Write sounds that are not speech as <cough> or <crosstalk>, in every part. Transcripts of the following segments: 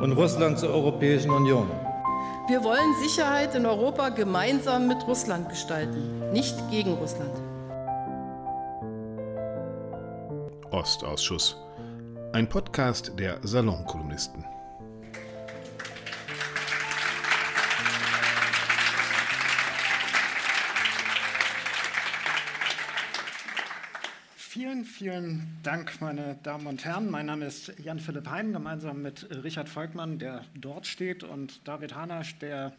und Russland zur Europäischen Union. Wir wollen Sicherheit in Europa gemeinsam mit Russland gestalten, nicht gegen Russland. Ostausschuss. Ein Podcast der Salonkolumnisten. Vielen, Dank, meine Damen und Herren. Mein Name ist Jan-Philipp Hein, gemeinsam mit Richard Volkmann, der dort steht, und David Hanasch, der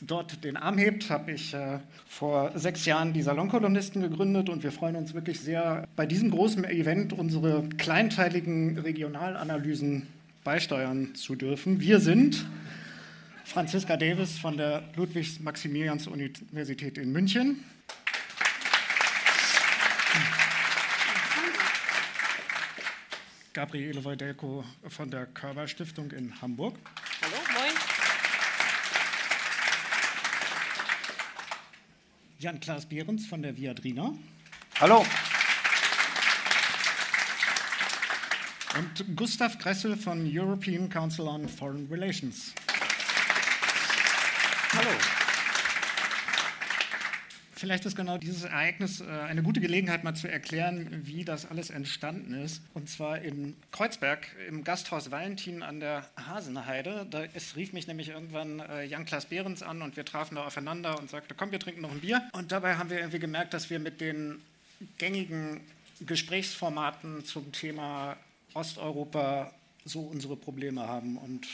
dort den Arm hebt, habe ich äh, vor sechs Jahren die Salonkolumnisten gegründet und wir freuen uns wirklich sehr, bei diesem großen Event unsere kleinteiligen Regionalanalysen beisteuern zu dürfen. Wir sind Franziska Davis von der Ludwigs-Maximilians-Universität in München. Gabriele Wojdelko von der Körber Stiftung in Hamburg. Hallo, moin. Jan-Klaas Behrens von der Viadrina. Hallo. Und Gustav Kressel von European Council on Foreign Relations. Hallo. Vielleicht ist genau dieses Ereignis äh, eine gute Gelegenheit, mal zu erklären, wie das alles entstanden ist. Und zwar in Kreuzberg im Gasthaus Valentin an der Hasenheide. Da, es rief mich nämlich irgendwann äh, Jan-Klaas Behrens an und wir trafen da aufeinander und sagte, komm, wir trinken noch ein Bier. Und dabei haben wir irgendwie gemerkt, dass wir mit den gängigen Gesprächsformaten zum Thema Osteuropa so unsere Probleme haben. Und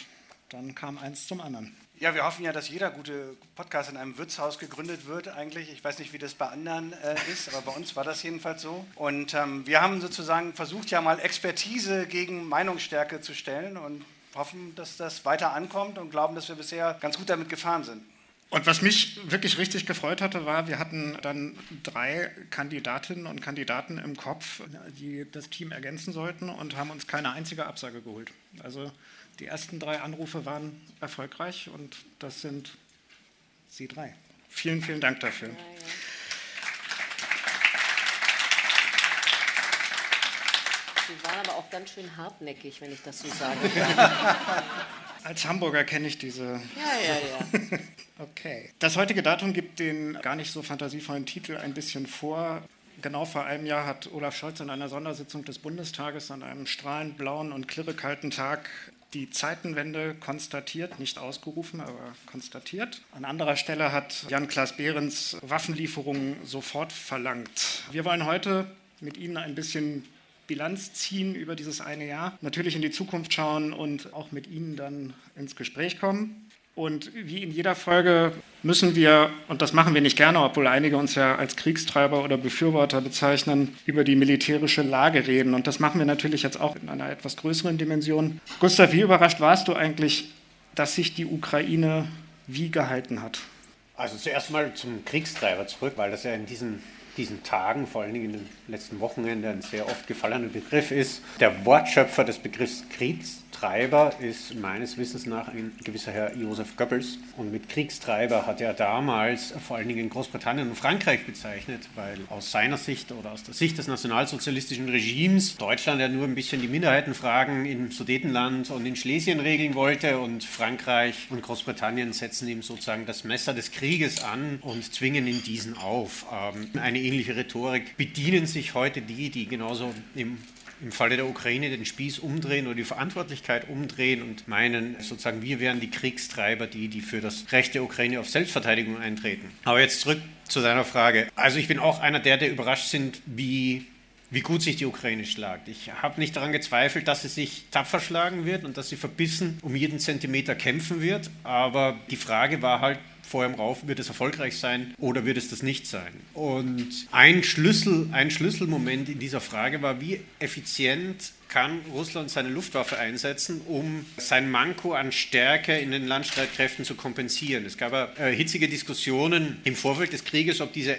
dann kam eins zum anderen. Ja, wir hoffen ja, dass jeder gute Podcast in einem Wirtshaus gegründet wird eigentlich. Ich weiß nicht, wie das bei anderen äh, ist, aber bei uns war das jedenfalls so. Und ähm, wir haben sozusagen versucht, ja mal Expertise gegen Meinungsstärke zu stellen und hoffen, dass das weiter ankommt und glauben, dass wir bisher ganz gut damit gefahren sind. Und was mich wirklich richtig gefreut hatte, war, wir hatten dann drei Kandidatinnen und Kandidaten im Kopf, die das Team ergänzen sollten und haben uns keine einzige Absage geholt. Also die ersten drei Anrufe waren erfolgreich und das sind Sie drei. Vielen, vielen Dank dafür. Ja, ja. Sie waren aber auch ganz schön hartnäckig, wenn ich das so sage. <laughs> Als Hamburger kenne ich diese. Ja, ja, ja. <laughs> okay. Das heutige Datum gibt den gar nicht so fantasievollen Titel ein bisschen vor. Genau vor einem Jahr hat Olaf Scholz in einer Sondersitzung des Bundestages an einem strahlend blauen und klirrekalten Tag die Zeitenwende konstatiert, nicht ausgerufen, aber konstatiert. An anderer Stelle hat Jan-Klaas Behrens Waffenlieferungen sofort verlangt. Wir wollen heute mit Ihnen ein bisschen Bilanz ziehen über dieses eine Jahr, natürlich in die Zukunft schauen und auch mit Ihnen dann ins Gespräch kommen. Und wie in jeder Folge müssen wir, und das machen wir nicht gerne, obwohl einige uns ja als Kriegstreiber oder Befürworter bezeichnen, über die militärische Lage reden. Und das machen wir natürlich jetzt auch in einer etwas größeren Dimension. Gustav, wie überrascht warst du eigentlich, dass sich die Ukraine wie gehalten hat? Also zuerst mal zum Kriegstreiber zurück, weil das ja in diesen diesen Tagen, vor allen Dingen in den letzten Wochenende, ein sehr oft gefallener Begriff ist. Der Wortschöpfer des Begriffs Kriegs, Kriegstreiber ist meines Wissens nach ein gewisser Herr Joseph Goebbels. Und mit Kriegstreiber hat er damals vor allen Dingen Großbritannien und Frankreich bezeichnet, weil aus seiner Sicht oder aus der Sicht des nationalsozialistischen Regimes Deutschland ja nur ein bisschen die Minderheitenfragen im Sudetenland und in Schlesien regeln wollte und Frankreich und Großbritannien setzen ihm sozusagen das Messer des Krieges an und zwingen ihn diesen auf. Ähm, eine ähnliche Rhetorik bedienen sich heute die, die genauso im im Falle der Ukraine den Spieß umdrehen oder die Verantwortlichkeit umdrehen und meinen, sozusagen, wir wären die Kriegstreiber, die, die für das Recht der Ukraine auf Selbstverteidigung eintreten. Aber jetzt zurück zu deiner Frage. Also ich bin auch einer der, der überrascht sind, wie wie gut sich die Ukraine schlagt. Ich habe nicht daran gezweifelt, dass sie sich tapfer schlagen wird und dass sie verbissen um jeden Zentimeter kämpfen wird. Aber die Frage war halt, vor im Rauf, wird es erfolgreich sein oder wird es das nicht sein? Und ein, Schlüssel, ein Schlüsselmoment in dieser Frage war, wie effizient kann Russland seine Luftwaffe einsetzen, um sein Manko an Stärke in den Landstreitkräften zu kompensieren. Es gab äh, hitzige Diskussionen im Vorfeld des Krieges, ob diese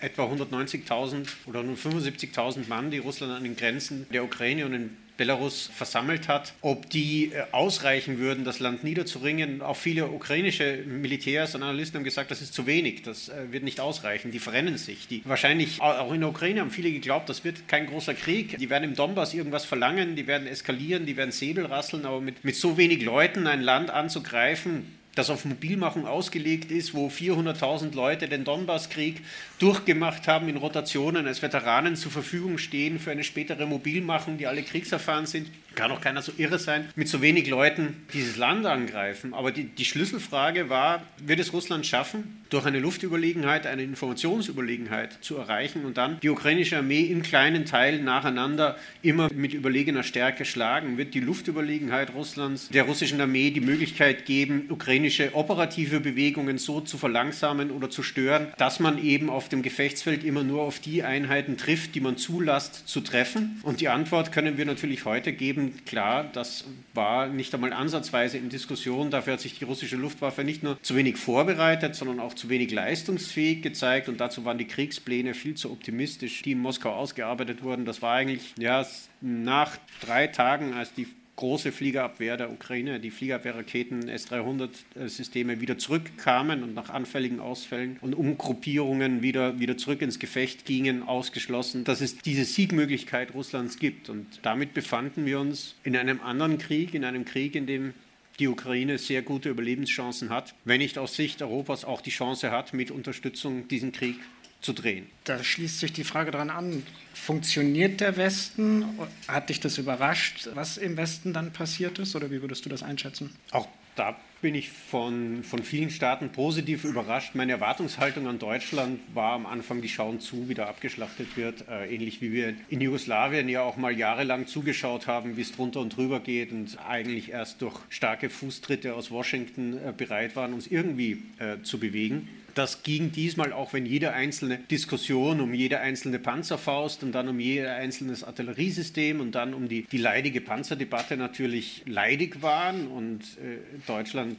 etwa 190.000 oder 175.000 Mann, die Russland an den Grenzen der Ukraine und in Belarus versammelt hat, ob die äh, ausreichen würden, das Land niederzuringen. Auch viele ukrainische Militärs und Analysten haben gesagt, das ist zu wenig, das äh, wird nicht ausreichen. Die verrennen sich. Die, wahrscheinlich auch in der Ukraine haben viele geglaubt, das wird kein großer Krieg. Die werden im Donbass irgendwas verlangen, die werden eskalieren, die werden Säbel rasseln, aber mit, mit so wenig Leuten ein Land anzugreifen, das auf Mobilmachung ausgelegt ist, wo 400.000 Leute den Donbasskrieg durchgemacht haben in Rotationen als Veteranen zur Verfügung stehen für eine spätere Mobilmachung, die alle kriegserfahren sind. Kann auch keiner so irre sein, mit so wenig Leuten dieses Land angreifen. Aber die, die Schlüsselfrage war, wird es Russland schaffen, durch eine Luftüberlegenheit, eine Informationsüberlegenheit zu erreichen und dann die ukrainische Armee in kleinen Teilen nacheinander immer mit überlegener Stärke schlagen? Wird die Luftüberlegenheit Russlands der russischen Armee die Möglichkeit geben, ukrainische operative Bewegungen so zu verlangsamen oder zu stören, dass man eben auf dem Gefechtsfeld immer nur auf die Einheiten trifft, die man zulässt zu treffen? Und die Antwort können wir natürlich heute geben, klar, das war nicht einmal ansatzweise in Diskussion. Dafür hat sich die russische Luftwaffe nicht nur zu wenig vorbereitet, sondern auch zu wenig leistungsfähig gezeigt und dazu waren die Kriegspläne viel zu optimistisch, die in Moskau ausgearbeitet wurden. Das war eigentlich ja, nach drei Tagen, als die große Fliegerabwehr der Ukraine, die Fliegerabwehrraketen S-300-Systeme wieder zurückkamen und nach anfälligen Ausfällen und Umgruppierungen wieder, wieder zurück ins Gefecht gingen, ausgeschlossen, dass es diese Siegmöglichkeit Russlands gibt. Und damit befanden wir uns in einem anderen Krieg, in einem Krieg, in dem die Ukraine sehr gute Überlebenschancen hat, wenn nicht aus Sicht Europas auch die Chance hat, mit Unterstützung diesen Krieg zu drehen. Da schließt sich die Frage daran an, funktioniert der Westen? Hat dich das überrascht, was im Westen dann passiert ist? Oder wie würdest du das einschätzen? Auch da bin ich von, von vielen Staaten positiv überrascht. Meine Erwartungshaltung an Deutschland war am Anfang, die schauen zu, wie da abgeschlachtet wird. Äh, ähnlich wie wir in Jugoslawien ja auch mal jahrelang zugeschaut haben, wie es drunter und drüber geht und eigentlich erst durch starke Fußtritte aus Washington äh, bereit waren, uns irgendwie äh, zu bewegen. Das ging diesmal auch, wenn jede einzelne Diskussion um jede einzelne Panzerfaust und dann um jedes einzelne Artilleriesystem und dann um die, die leidige Panzerdebatte natürlich leidig waren und äh, Deutschland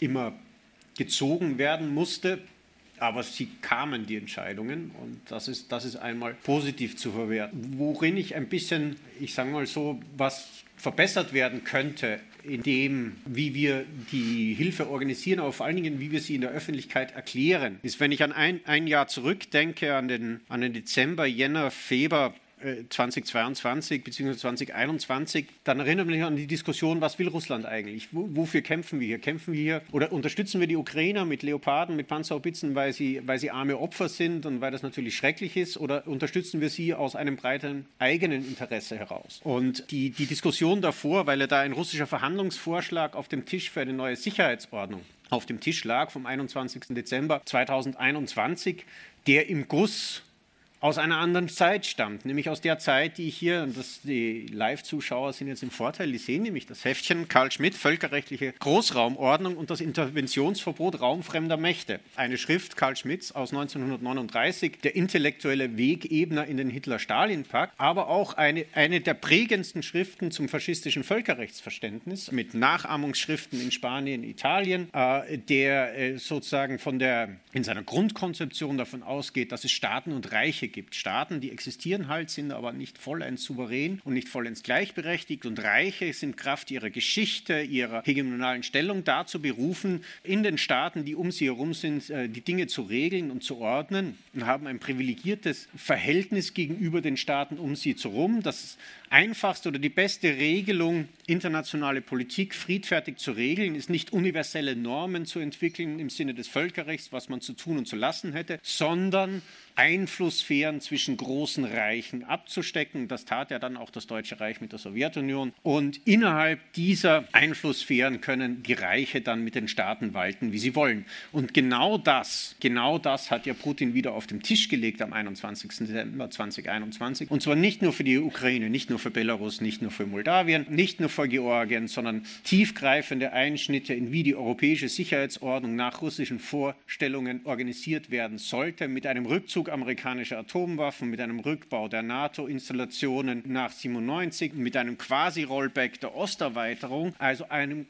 immer gezogen werden musste. Aber sie kamen, die Entscheidungen, und das ist, das ist einmal positiv zu verwerten. Worin ich ein bisschen, ich sage mal so, was verbessert werden könnte, in dem, wie wir die Hilfe organisieren, aber vor allen Dingen, wie wir sie in der Öffentlichkeit erklären, ist, wenn ich an ein, ein Jahr zurückdenke, an den, an den Dezember, Jänner, Februar 2022 bzw. 2021, dann erinnert mich an die Diskussion, was will Russland eigentlich? wofür kämpfen wir hier? Kämpfen wir hier oder unterstützen wir die Ukrainer mit Leoparden, mit Panzerhaubitzen, weil sie, weil sie arme Opfer sind und weil das natürlich schrecklich ist? Oder unterstützen wir sie aus einem breiten eigenen Interesse heraus? Und die, die Diskussion davor, weil ja da ein russischer Verhandlungsvorschlag auf dem Tisch für eine neue Sicherheitsordnung auf dem Tisch lag vom 21. Dezember 2021, der im Guss aus einer anderen Zeit stammt, nämlich aus der Zeit, die ich hier, und das, die Live-Zuschauer sind jetzt im Vorteil, die sehen nämlich das Heftchen Karl Schmidt, Völkerrechtliche Großraumordnung und das Interventionsverbot raumfremder Mächte. Eine Schrift Karl Schmidts aus 1939, der intellektuelle Wegebner in den Hitler-Stalin-Pakt, aber auch eine, eine der prägendsten Schriften zum faschistischen Völkerrechtsverständnis mit Nachahmungsschriften in Spanien, Italien, äh, der äh, sozusagen von der, in seiner Grundkonzeption davon ausgeht, dass es Staaten und Reiche gibt. Staaten, die existieren halt, sind aber nicht vollends souverän und nicht vollends gleichberechtigt und Reiche sind Kraft ihrer Geschichte, ihrer hegemonalen Stellung dazu berufen, in den Staaten, die um sie herum sind, äh, die Dinge zu regeln und zu ordnen und haben ein privilegiertes Verhältnis gegenüber den Staaten um sie herum. Das einfachste oder die beste Regelung, internationale Politik friedfertig zu regeln, ist nicht universelle Normen zu entwickeln im Sinne des Völkerrechts, was man zu tun und zu lassen hätte, sondern Einflusssphären zwischen großen Reichen abzustecken. Das tat ja dann auch das Deutsche Reich mit der Sowjetunion. Und innerhalb dieser Einflusssphären können die Reiche dann mit den Staaten walten, wie sie wollen. Und genau das, genau das hat ja Putin wieder auf den Tisch gelegt am 21. Dezember 2021. Und zwar nicht nur für die Ukraine, nicht nur für Belarus, nicht nur für Moldawien, nicht nur für Georgien, sondern tiefgreifende Einschnitte in wie die europäische Sicherheitsordnung nach russischen Vorstellungen organisiert werden sollte, mit einem Rückzug amerikanischer Atomwaffen, mit einem Rückbau der NATO-Installationen nach 97, mit einem Quasi-Rollback der Osterweiterung, also einem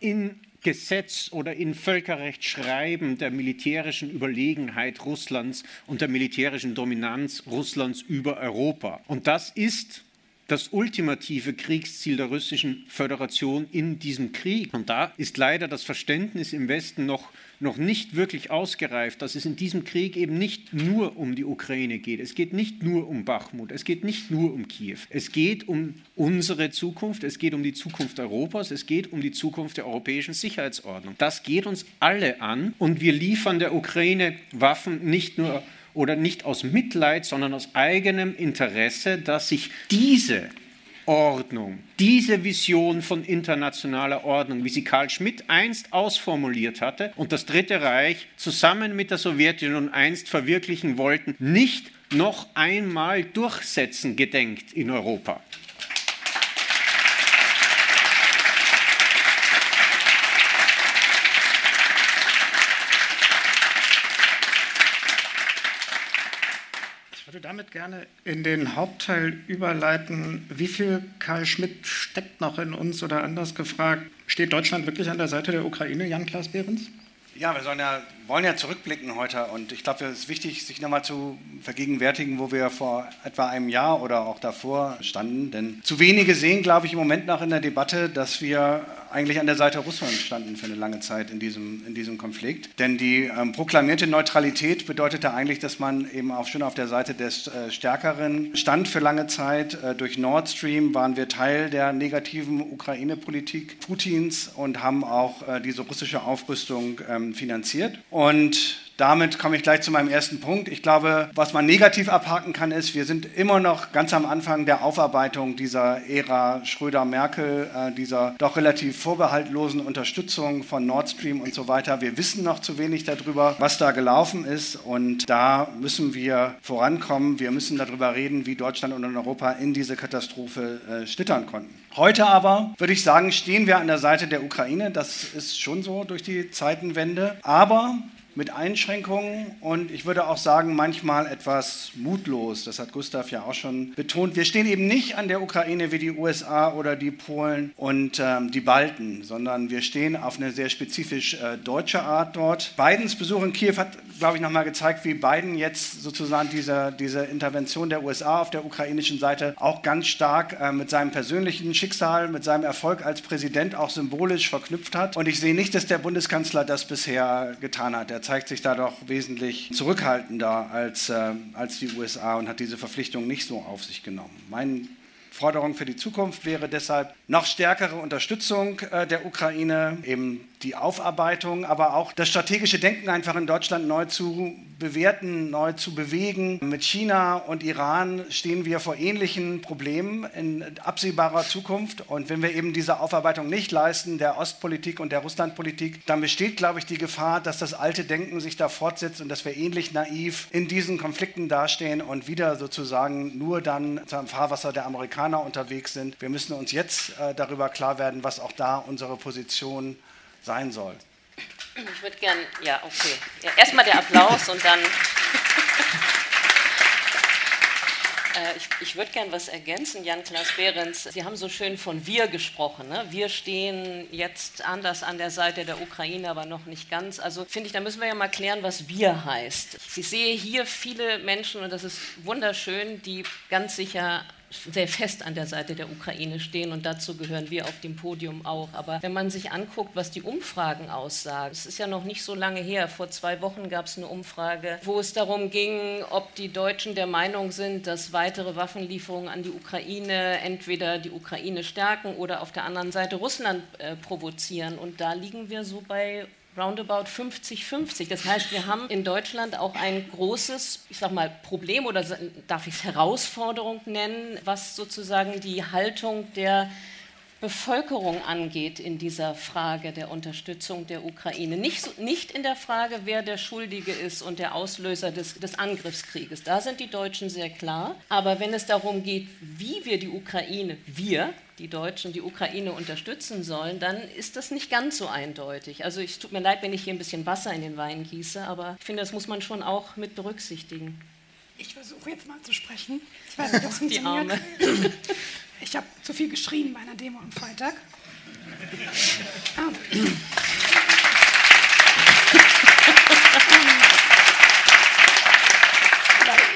in Gesetz oder in Völkerrecht schreiben der militärischen Überlegenheit Russlands und der militärischen Dominanz Russlands über Europa. Und das ist das ultimative Kriegsziel der russischen Föderation in diesem Krieg. Und da ist leider das Verständnis im Westen noch, noch nicht wirklich ausgereift, dass es in diesem Krieg eben nicht nur um die Ukraine geht. Es geht nicht nur um Bachmut, es geht nicht nur um Kiew. Es geht um unsere Zukunft, es geht um die Zukunft Europas, es geht um die Zukunft der europäischen Sicherheitsordnung. Das geht uns alle an und wir liefern der Ukraine Waffen nicht nur oder nicht aus Mitleid, sondern aus eigenem Interesse, dass sich diese Ordnung, diese Vision von internationaler Ordnung, wie sie Karl Schmidt einst ausformuliert hatte und das Dritte Reich zusammen mit der Sowjetunion einst verwirklichen wollten, nicht noch einmal durchsetzen gedenkt in Europa. Würde damit gerne in den Hauptteil überleiten. Wie viel Karl Schmidt steckt noch in uns oder anders gefragt? Steht Deutschland wirklich an der Seite der Ukraine, Jan-Klaas Behrens? Ja, wir ja, wollen ja zurückblicken heute und ich glaube, es ist wichtig, sich nochmal zu vergegenwärtigen, wo wir vor etwa einem Jahr oder auch davor standen. Denn zu wenige sehen, glaube ich, im Moment noch in der Debatte, dass wir eigentlich an der Seite Russlands standen für eine lange Zeit in diesem, in diesem Konflikt. Denn die ähm, proklamierte Neutralität bedeutete eigentlich, dass man eben auch schon auf der Seite des äh, Stärkeren stand für lange Zeit. Äh, durch Nord Stream waren wir Teil der negativen Ukraine-Politik Putins und haben auch äh, diese russische Aufrüstung ähm, finanziert. Und damit komme ich gleich zu meinem ersten Punkt. Ich glaube, was man negativ abhaken kann, ist, wir sind immer noch ganz am Anfang der Aufarbeitung dieser Ära Schröder-Merkel, äh, dieser doch relativ vorbehaltlosen Unterstützung von Nord Stream und so weiter. Wir wissen noch zu wenig darüber, was da gelaufen ist und da müssen wir vorankommen. Wir müssen darüber reden, wie Deutschland und Europa in diese Katastrophe äh, schlittern konnten. Heute aber würde ich sagen, stehen wir an der Seite der Ukraine. Das ist schon so durch die Zeitenwende. Aber mit Einschränkungen und ich würde auch sagen, manchmal etwas mutlos. Das hat Gustav ja auch schon betont. Wir stehen eben nicht an der Ukraine wie die USA oder die Polen und ähm, die Balten, sondern wir stehen auf eine sehr spezifisch äh, deutsche Art dort. Bidens Besuch in Kiew hat, glaube ich, nochmal gezeigt, wie Biden jetzt sozusagen diese, diese Intervention der USA auf der ukrainischen Seite auch ganz stark äh, mit seinem persönlichen Schicksal, mit seinem Erfolg als Präsident auch symbolisch verknüpft hat. Und ich sehe nicht, dass der Bundeskanzler das bisher getan hat. Zeigt sich da doch wesentlich zurückhaltender als, äh, als die USA und hat diese Verpflichtung nicht so auf sich genommen. Mein Forderung für die Zukunft wäre deshalb noch stärkere Unterstützung äh, der Ukraine, eben die Aufarbeitung, aber auch das strategische Denken einfach in Deutschland neu zu bewerten, neu zu bewegen. Mit China und Iran stehen wir vor ähnlichen Problemen in absehbarer Zukunft. Und wenn wir eben diese Aufarbeitung nicht leisten, der Ostpolitik und der Russlandpolitik, dann besteht, glaube ich, die Gefahr, dass das alte Denken sich da fortsetzt und dass wir ähnlich naiv in diesen Konflikten dastehen und wieder sozusagen nur dann im Fahrwasser der Amerikaner unterwegs sind. Wir müssen uns jetzt äh, darüber klar werden, was auch da unsere Position ist sein soll. Ich würde gern, ja, okay. Ja, Erstmal der Applaus und dann. <laughs> Äh, ich, ich würde gern was ergänzen, Jan-Klaas Behrens. Sie haben so schön von wir gesprochen. Ne? Wir stehen jetzt anders an der Seite der Ukraine, aber noch nicht ganz. Also finde ich, da müssen wir ja mal klären, was wir heißt. Ich sehe hier viele Menschen, und das ist wunderschön, die ganz sicher sehr fest an der Seite der Ukraine stehen und dazu gehören wir auf dem Podium auch. Aber wenn man sich anguckt, was die Umfragen aussagen, es ist ja noch nicht so lange her, vor zwei Wochen gab es eine Umfrage, wo es darum ging, ob die Deutschen der Meinung sind, dass weitere Waffenlieferungen an die Ukraine entweder die Ukraine stärken oder auf der anderen Seite Russland äh, provozieren. Und da liegen wir so bei roundabout 50-50. Das heißt, wir haben in Deutschland auch ein großes, ich sag mal, Problem oder darf ich es Herausforderung nennen, was sozusagen die Haltung der Bevölkerung angeht in dieser Frage der Unterstützung der Ukraine. Nicht, nicht in der Frage, wer der Schuldige ist und der Auslöser des, des Angriffskrieges. Da sind die Deutschen sehr klar. Aber wenn es darum geht, wie wir die Ukraine, wir, die Deutschen, die Ukraine unterstützen sollen, dann ist das nicht ganz so eindeutig. Also es tut mir leid, wenn ich hier ein bisschen Wasser in den Wein gieße, aber ich finde, das muss man schon auch mit berücksichtigen. Ich versuche jetzt mal zu sprechen. Ich weiß <laughs> nicht, ob es funktioniert. Ich habe zu viel geschrien bei einer Demo am Freitag. Ah.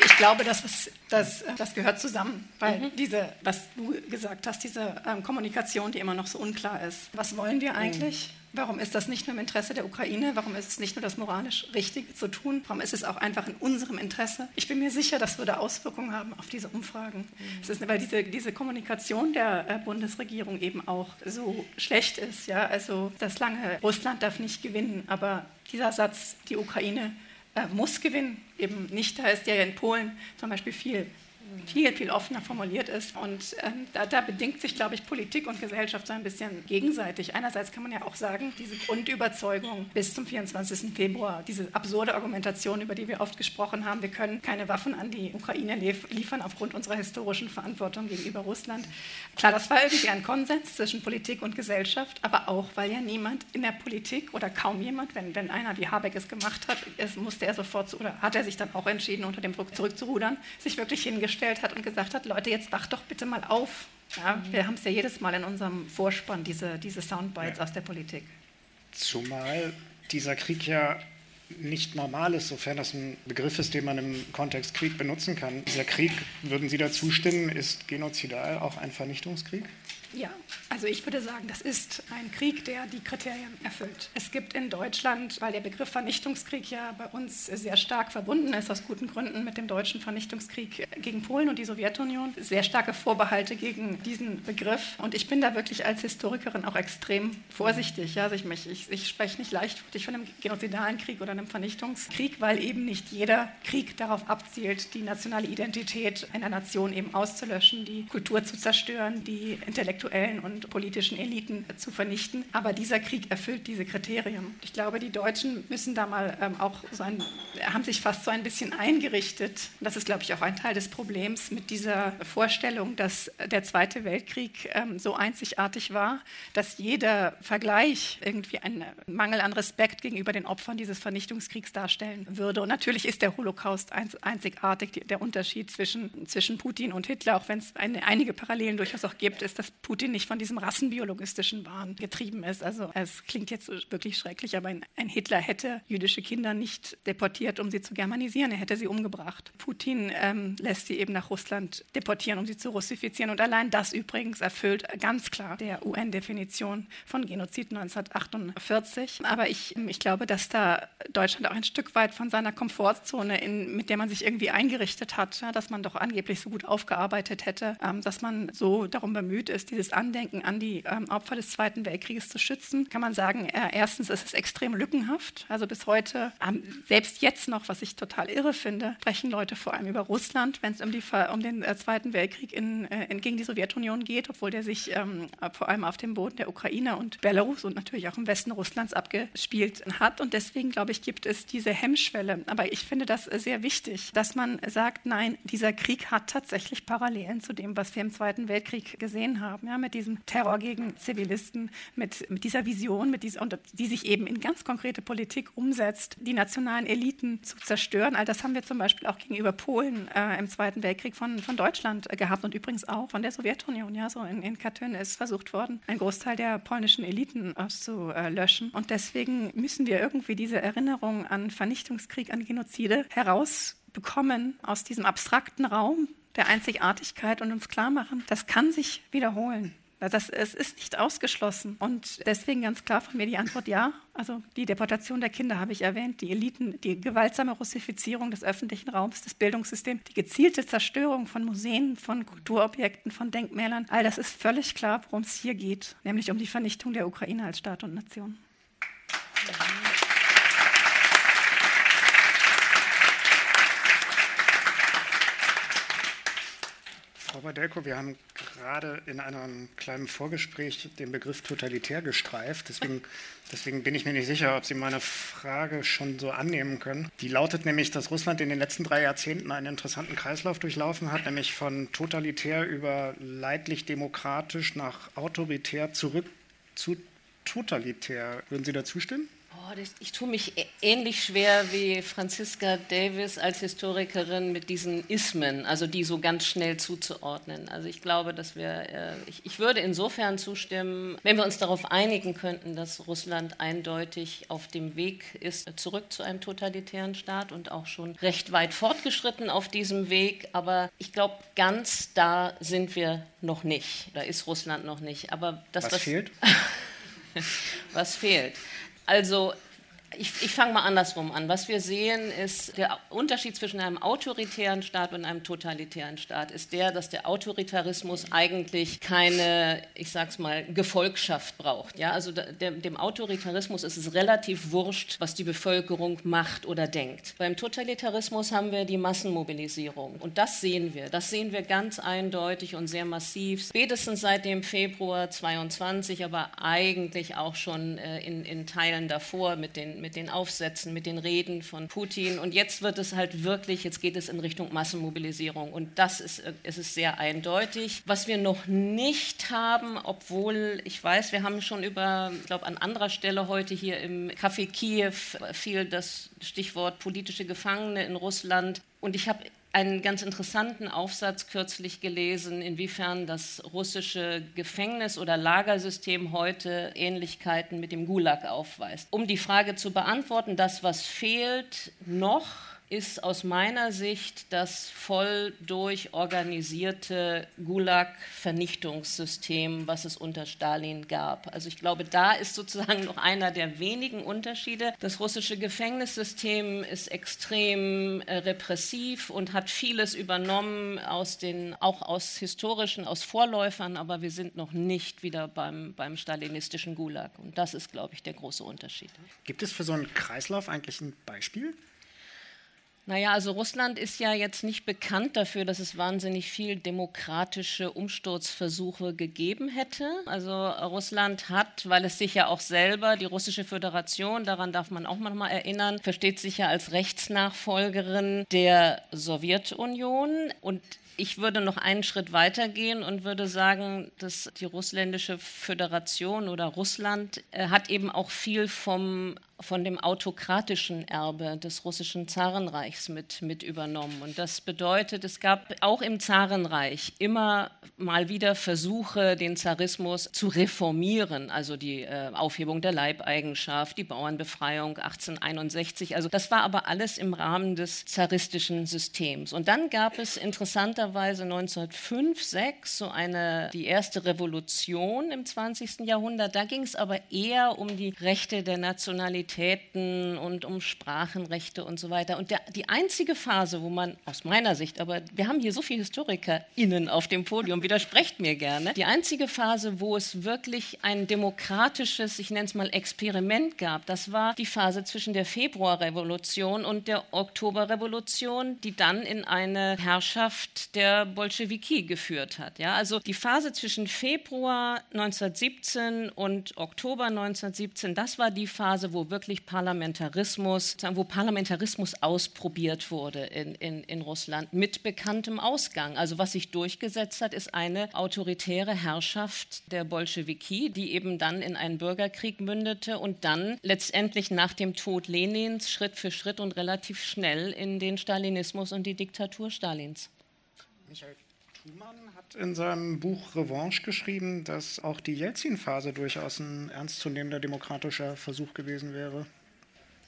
Ich glaube, das, ist, das, das gehört zusammen, weil mhm. diese, was du gesagt hast, diese ähm, Kommunikation, die immer noch so unklar ist. Was wollen wir eigentlich? Mhm Warum ist das nicht nur im Interesse der Ukraine? Warum ist es nicht nur das moralisch Richtige zu tun? Warum ist es auch einfach in unserem Interesse? Ich bin mir sicher, das würde Auswirkungen haben auf diese Umfragen. Mhm. Ist, weil diese, diese Kommunikation der äh, Bundesregierung eben auch so schlecht ist. Ja? Also das lange Russland darf nicht gewinnen, aber dieser Satz, die Ukraine äh, muss gewinnen, eben nicht, da ist ja in Polen zum Beispiel viel viel, viel offener formuliert ist. Und ähm, da, da, bedingt sich, glaube ich, Politik und Gesellschaft so ein bisschen gegenseitig. Einerseits kann man ja auch sagen, diese Grundüberzeugung bis zum 24. Februar, diese absurde Argumentation, über die wir oft gesprochen haben, wir können keine Waffen an die Ukraine liefern aufgrund unserer historischen Verantwortung gegenüber Russland. Klar, das war irgendwie ein Konsens zwischen Politik und Gesellschaft, aber auch, weil ja niemand in der Politik oder kaum jemand, wenn, wenn einer wie Habeck es gemacht hat, es musste er sofort, oder hat er sich dann auch entschieden, unter dem Druck zurückzurudern, sich wirklich hingestellt hingestellt hat und gesagt hat, Leute, jetzt wacht doch bitte mal auf. Ja, wir haben es ja jedes Mal in unserem Vorspann, diese, diese Soundbites ja. aus der Politik. Zumal dieser Krieg ja nicht normal ist, sofern das ein Begriff ist, den man im Kontext Krieg benutzen kann. Dieser Krieg, würden Sie da zustimmen, ist genozidal auch ein Vernichtungskrieg? Ja, also ich würde sagen, das ist ein Krieg, der die Kriterien erfüllt. Es gibt in Deutschland, weil der Begriff Vernichtungskrieg ja bei uns sehr stark verbunden ist, aus guten Gründen mit dem deutschen Vernichtungskrieg gegen Polen und die Sowjetunion, sehr starke Vorbehalte gegen diesen Begriff. Und ich bin da wirklich als Historikerin auch extrem vorsichtig. Also ich, ich, ich spreche nicht leichtfertig von einem genozidalen Krieg oder einem Vernichtungskrieg, weil eben nicht jeder Krieg darauf abzielt, die nationale Identität einer Nation eben auszulöschen, die Kultur zu zerstören, die intellektuelle intellektuellen und politischen Eliten zu vernichten. Aber dieser Krieg erfüllt diese Kriterien. Ich glaube, die Deutschen müssen da mal ähm, auch so ein, haben sich fast so ein bisschen eingerichtet. Das ist, glaube ich, auch ein Teil des Problems mit dieser Vorstellung, dass der Zweite Weltkrieg ähm, so einzigartig war, dass jeder Vergleich irgendwie einen Mangel an Respekt gegenüber den Opfern dieses Vernichtungskriegs darstellen würde. Und natürlich ist der Holocaust einzigartig. Der Unterschied zwischen, zwischen Putin und Hitler, auch wenn es einige Parallelen durchaus auch gibt, ist, dass Putin nicht von diesem rassenbiologistischen Wahn getrieben ist. Also es klingt jetzt wirklich schrecklich, aber ein, Hitler hätte jüdische Kinder nicht deportiert, um sie zu germanisieren. Er hätte sie umgebracht. Putin ähm, lässt sie eben nach Russland deportieren, um sie zu russifizieren. Und allein das übrigens erfüllt ganz klar der UN-Definition von Genozid 1948. Aber ich, ich glaube, dass da Deutschland auch ein Stück weit von seiner Komfortzone, in, mit der man sich irgendwie eingerichtet hat, ja, dass man doch angeblich so gut aufgearbeitet hätte, ähm, dass man so darum bemüht ist, dieses Andenken an die ähm, Opfer des Zweiten Weltkrieges zu schützen, kann man sagen, äh, erstens ist es extrem lückenhaft. Also bis heute, ähm, selbst jetzt noch, was ich total irre finde, sprechen Leute vor allem über Russland, wenn es um, um den äh, Zweiten Weltkrieg in, äh, gegen die Sowjetunion geht, obwohl der sich ähm, vor allem auf dem Boden der Ukraine und Belarus und natürlich auch im Westen Russlands abgespielt hat. Und deswegen, glaube ich, gibt es diese Hemmschwelle. Aber ich finde das sehr wichtig, dass man sagt, nein, dieser Krieg hat tatsächlich Parallelen zu dem, was wir im Zweiten Weltkrieg gesehen haben ja, mit diesem Terror gegen Zivilisten, mit, mit dieser Vision, mit dieser, und die sich eben in ganz konkrete Politik umsetzt, die nationalen Eliten zu zerstören. All das haben wir zum Beispiel auch gegenüber Polen äh, im Zweiten Weltkrieg von, von Deutschland äh, gehabt und übrigens auch von der Sowjetunion. Ja, so in, in Katyn ist versucht worden, einen Großteil der polnischen Eliten auszulöschen. Und deswegen müssen wir irgendwie diese Erinnerung an Vernichtungskrieg, an Genozide herausbekommen aus diesem abstrakten Raum, der Einzigartigkeit und uns klar machen, das kann sich wiederholen. Das, es ist nicht ausgeschlossen. Und deswegen ganz klar von mir die Antwort ja. Also die Deportation der Kinder habe ich erwähnt, die Eliten, die gewaltsame Russifizierung des öffentlichen Raums, des Bildungssystems, die gezielte Zerstörung von Museen, von Kulturobjekten, von Denkmälern. All das ist völlig klar, worum es hier geht, nämlich um die Vernichtung der Ukraine als Staat und Nation. Frau Badelko, wir haben gerade in einem kleinen Vorgespräch den Begriff totalitär gestreift. Deswegen, deswegen, bin ich mir nicht sicher, ob Sie meine Frage schon so annehmen können. Die lautet nämlich, dass Russland in den letzten drei Jahrzehnten einen interessanten Kreislauf durchlaufen hat, nämlich von totalitär über leidlich demokratisch nach autoritär zurück zu totalitär. Würden Sie da zustimmen? Oh, das, ich tue mich ähnlich schwer wie Franziska Davis als Historikerin mit diesen Ismen, also die so ganz schnell zuzuordnen. Also ich glaube, dass wir, äh, ich, ich, würde insofern zustimmen, wenn wir uns darauf einigen könnten, dass Russland eindeutig auf dem Weg ist zurück zu einem totalitären Staat und auch schon recht weit fortgeschritten auf diesem Weg. Aber ich glaube, ganz da sind wir noch nicht. Da ist Russland noch nicht. Aber das, was, was fehlt? <laughs> was fehlt? Also ich, ich fange mal andersrum an. Was wir sehen, ist der Unterschied zwischen einem autoritären Staat und einem totalitären Staat ist der, dass der Autoritarismus eigentlich keine, ich sag's mal, Gefolgschaft braucht. Ja, also der, dem Autoritarismus ist es relativ wurscht, was die Bevölkerung macht oder denkt. Beim Totalitarismus haben wir die Massenmobilisierung und das sehen wir. Das sehen wir ganz eindeutig und sehr massiv. Spätestens seit dem Februar 22, aber eigentlich auch schon äh, in, in Teilen davor mit den mit den Aufsätzen, mit den Reden von Putin. Und jetzt wird es halt wirklich, jetzt geht es in Richtung Massenmobilisierung. Und das ist, es ist sehr eindeutig. Was wir noch nicht haben, obwohl ich weiß, wir haben schon über, ich glaube, an anderer Stelle heute hier im Café Kiew fiel das Stichwort politische Gefangene in Russland. Und ich habe einen ganz interessanten Aufsatz kürzlich gelesen, inwiefern das russische Gefängnis- oder Lagersystem heute Ähnlichkeiten mit dem Gulag aufweist. Um die Frage zu beantworten, das, was fehlt noch, ist aus meiner Sicht das voll durchorganisierte Gulag-Vernichtungssystem, was es unter Stalin gab. Also ich glaube, da ist sozusagen noch einer der wenigen Unterschiede. Das russische Gefängnissystem ist extrem äh, repressiv und hat vieles übernommen aus den, auch aus historischen, aus Vorläufern, aber wir sind noch nicht wieder beim, beim stalinistischen Gulag. Und das ist, glaube ich, der große Unterschied. Gibt es für so einen Kreislauf eigentlich ein Beispiel? Naja, also Russland ist ja jetzt nicht bekannt dafür, dass es wahnsinnig viel demokratische Umsturzversuche gegeben hätte. Also Russland hat, weil es sich ja auch selber, die russische Föderation, daran darf man auch manchmal erinnern, versteht sich ja als Rechtsnachfolgerin der Sowjetunion und ich würde noch einen Schritt weiter gehen und würde sagen, dass die russländische Föderation oder Russland äh, hat eben auch viel vom von dem autokratischen Erbe des russischen Zarenreichs mit, mit übernommen. Und das bedeutet, es gab auch im Zarenreich immer mal wieder Versuche, den Zarismus zu reformieren, also die äh, Aufhebung der Leibeigenschaft, die Bauernbefreiung 1861. Also das war aber alles im Rahmen des zaristischen Systems. Und dann gab es interessanterweise 1905, 6 so eine, die erste Revolution im 20. Jahrhundert. Da ging es aber eher um die Rechte der Nationalität Minoritäten und um Sprachenrechte und so weiter. Und der, die einzige Phase, wo man aus meiner Sicht, aber wir haben hier so viele HistorikerInnen auf dem Podium, widersprecht mir gerne, die einzige Phase, wo es wirklich ein demokratisches, ich nenne es mal Experiment gab, das war die Phase zwischen der Februarrevolution und der Oktoberrevolution, die dann in eine Herrschaft der Bolschewiki geführt hat. Ja, also die Phase zwischen Februar 1917 und Oktober 1917, das war die Phase, wo wirklich Parlamentarismus, wo Parlamentarismus ausprobiert wurde in, in, in Russland mit bekanntem Ausgang. Also was sich durchgesetzt hat, ist eine autoritäre Herrschaft der Bolschewiki, die eben dann in einen Bürgerkrieg mündete und dann letztendlich nach dem Tod Lenins Schritt für Schritt und relativ schnell in den Stalinismus und die Diktatur Stalins. Michael Thumann hat in seinem Buch Revanche geschrieben, dass auch die Jelzin-Phase durchaus ein ernstzunehmender demokratischer Versuch gewesen wäre.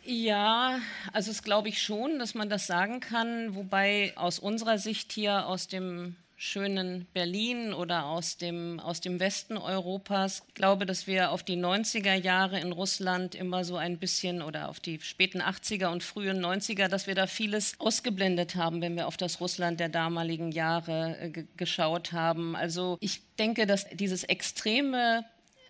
Ja, also es glaube ich schon, dass man das sagen kann, wobei aus unserer Sicht hier aus dem schönen Berlin oder aus dem, aus dem Westen Europas. Ich glaube, dass wir auf die 90er Jahre in Russland immer so ein bisschen oder auf die späten 80er und frühen 90er, dass wir da vieles ausgeblendet haben, wenn wir auf das Russland der damaligen Jahre äh, geschaut haben. Also ich denke, dass dieses extreme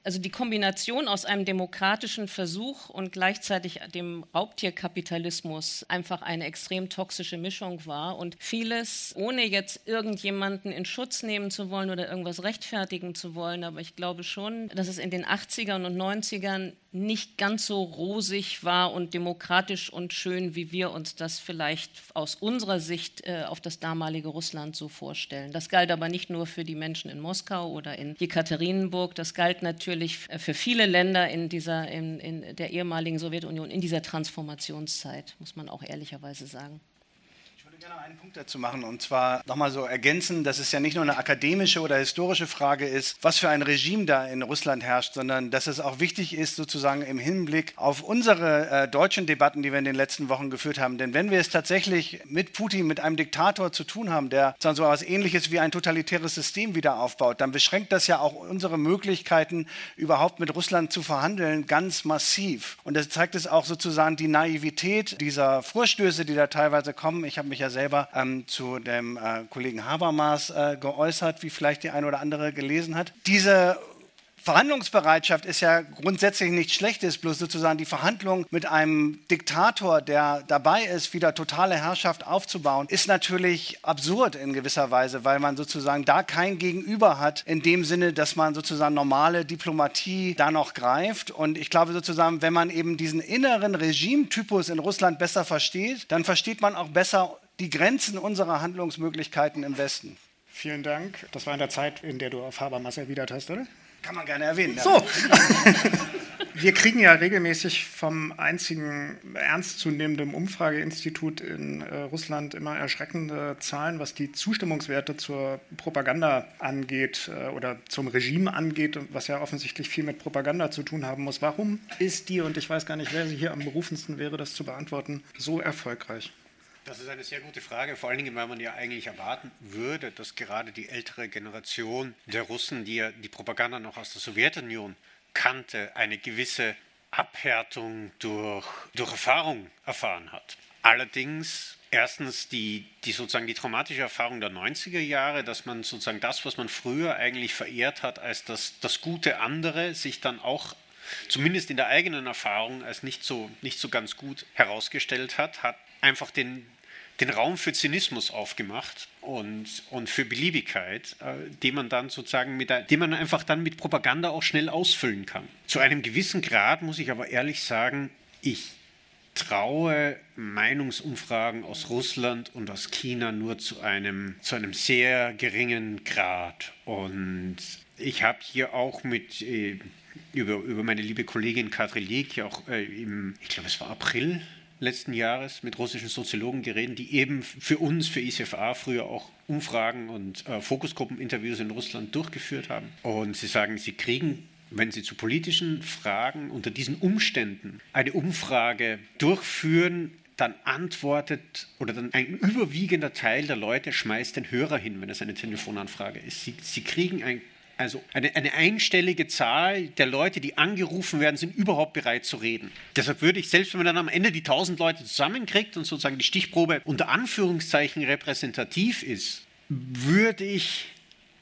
also die Kombination aus einem demokratischen Versuch und gleichzeitig dem Raubtierkapitalismus einfach eine extrem toxische Mischung war und vieles, ohne jetzt irgendjemanden in Schutz nehmen zu wollen oder irgendwas rechtfertigen zu wollen, aber ich glaube schon, dass es in den 80ern und 90ern nicht ganz so rosig war und demokratisch und schön, wie wir uns das vielleicht aus unserer Sicht äh, auf das damalige Russland so vorstellen. Das galt aber nicht nur für die Menschen in Moskau oder in Jekaterinburg, das galt natürlich für viele Länder in, dieser, in, in der ehemaligen Sowjetunion in dieser Transformationszeit, muss man auch ehrlicherweise sagen gerne einen Punkt dazu machen und zwar nochmal so ergänzen, dass es ja nicht nur eine akademische oder historische Frage ist, was für ein Regime da in Russland herrscht, sondern dass es auch wichtig ist, sozusagen im Hinblick auf unsere äh, deutschen Debatten, die wir in den letzten Wochen geführt haben. Denn wenn wir es tatsächlich mit Putin, mit einem Diktator zu tun haben, der so etwas Ähnliches wie ein totalitäres System wieder aufbaut, dann beschränkt das ja auch unsere Möglichkeiten, überhaupt mit Russland zu verhandeln, ganz massiv. Und das zeigt es auch sozusagen die Naivität dieser Vorstöße, die da teilweise kommen. Ich habe mich ja selber ähm, zu dem äh, Kollegen Habermas äh, geäußert, wie vielleicht die eine oder andere gelesen hat. Diese Verhandlungsbereitschaft ist ja grundsätzlich nichts Schlechtes, bloß sozusagen die Verhandlung mit einem Diktator, der dabei ist, wieder totale Herrschaft aufzubauen, ist natürlich absurd in gewisser Weise, weil man sozusagen da kein Gegenüber hat, in dem Sinne, dass man sozusagen normale Diplomatie da noch greift. Und ich glaube sozusagen, wenn man eben diesen inneren Regimetypus in Russland besser versteht, dann versteht man auch besser die Grenzen unserer Handlungsmöglichkeiten im Westen. Vielen Dank. Das war in der Zeit, in der du auf Habermas erwidert hast, oder? Kann man gerne erwähnen. So. <laughs> Wir kriegen ja regelmäßig vom einzigen ernstzunehmenden Umfrageinstitut in äh, Russland immer erschreckende Zahlen, was die Zustimmungswerte zur Propaganda angeht äh, oder zum Regime angeht, was ja offensichtlich viel mit Propaganda zu tun haben muss. Warum ist die, und ich weiß gar nicht, wer sie hier am berufensten wäre, das zu beantworten, so erfolgreich? Das ist eine sehr gute Frage, vor allen Dingen, weil man ja eigentlich erwarten würde, dass gerade die ältere Generation der Russen, die ja die Propaganda noch aus der Sowjetunion kannte, eine gewisse Abhärtung durch, durch Erfahrung erfahren hat. Allerdings erstens die, die sozusagen die traumatische Erfahrung der 90er Jahre, dass man sozusagen das, was man früher eigentlich verehrt hat als das, das gute andere, sich dann auch zumindest in der eigenen Erfahrung als nicht so, nicht so ganz gut herausgestellt hat, hat einfach den, den Raum für Zynismus aufgemacht und, und für Beliebigkeit, äh, den man dann sozusagen mit, den man einfach dann mit Propaganda auch schnell ausfüllen kann. Zu einem gewissen Grad muss ich aber ehrlich sagen, ich traue Meinungsumfragen aus Russland und aus China nur zu einem, zu einem sehr geringen Grad. Und ich habe hier auch mit äh, über, über meine liebe Kollegin Katrin Lik, auch äh, im, ich glaube es war April letzten Jahres mit russischen Soziologen geredet, die eben für uns, für ICFA, früher auch Umfragen und äh, Fokusgruppeninterviews in Russland durchgeführt haben. Und sie sagen, sie kriegen wenn Sie zu politischen Fragen unter diesen Umständen eine Umfrage durchführen, dann antwortet oder dann ein überwiegender Teil der Leute schmeißt den Hörer hin, wenn es eine Telefonanfrage ist. Sie, sie kriegen ein also eine, eine, einstellige Zahl der Leute, die angerufen werden, sind überhaupt bereit zu reden. Deshalb würde ich, selbst wenn man dann am Ende die 1000 Leute zusammenkriegt und sozusagen die Stichprobe unter Anführungszeichen repräsentativ ist, würde ich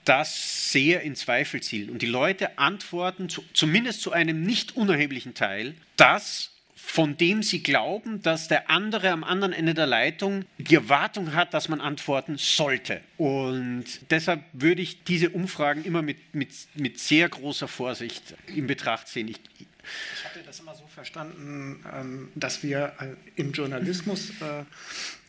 das sehr in Zweifel ziehen. Und die Leute antworten zu, zumindest zu einem nicht unerheblichen Teil, dass von dem sie glauben, dass der andere am anderen Ende der Leitung die Erwartung hat, dass man antworten sollte. Und deshalb würde ich diese Umfragen immer mit, mit, mit sehr großer Vorsicht in Betracht ziehen. Ich, ich hatte das immer so verstanden, ähm, dass wir äh, im Journalismus äh,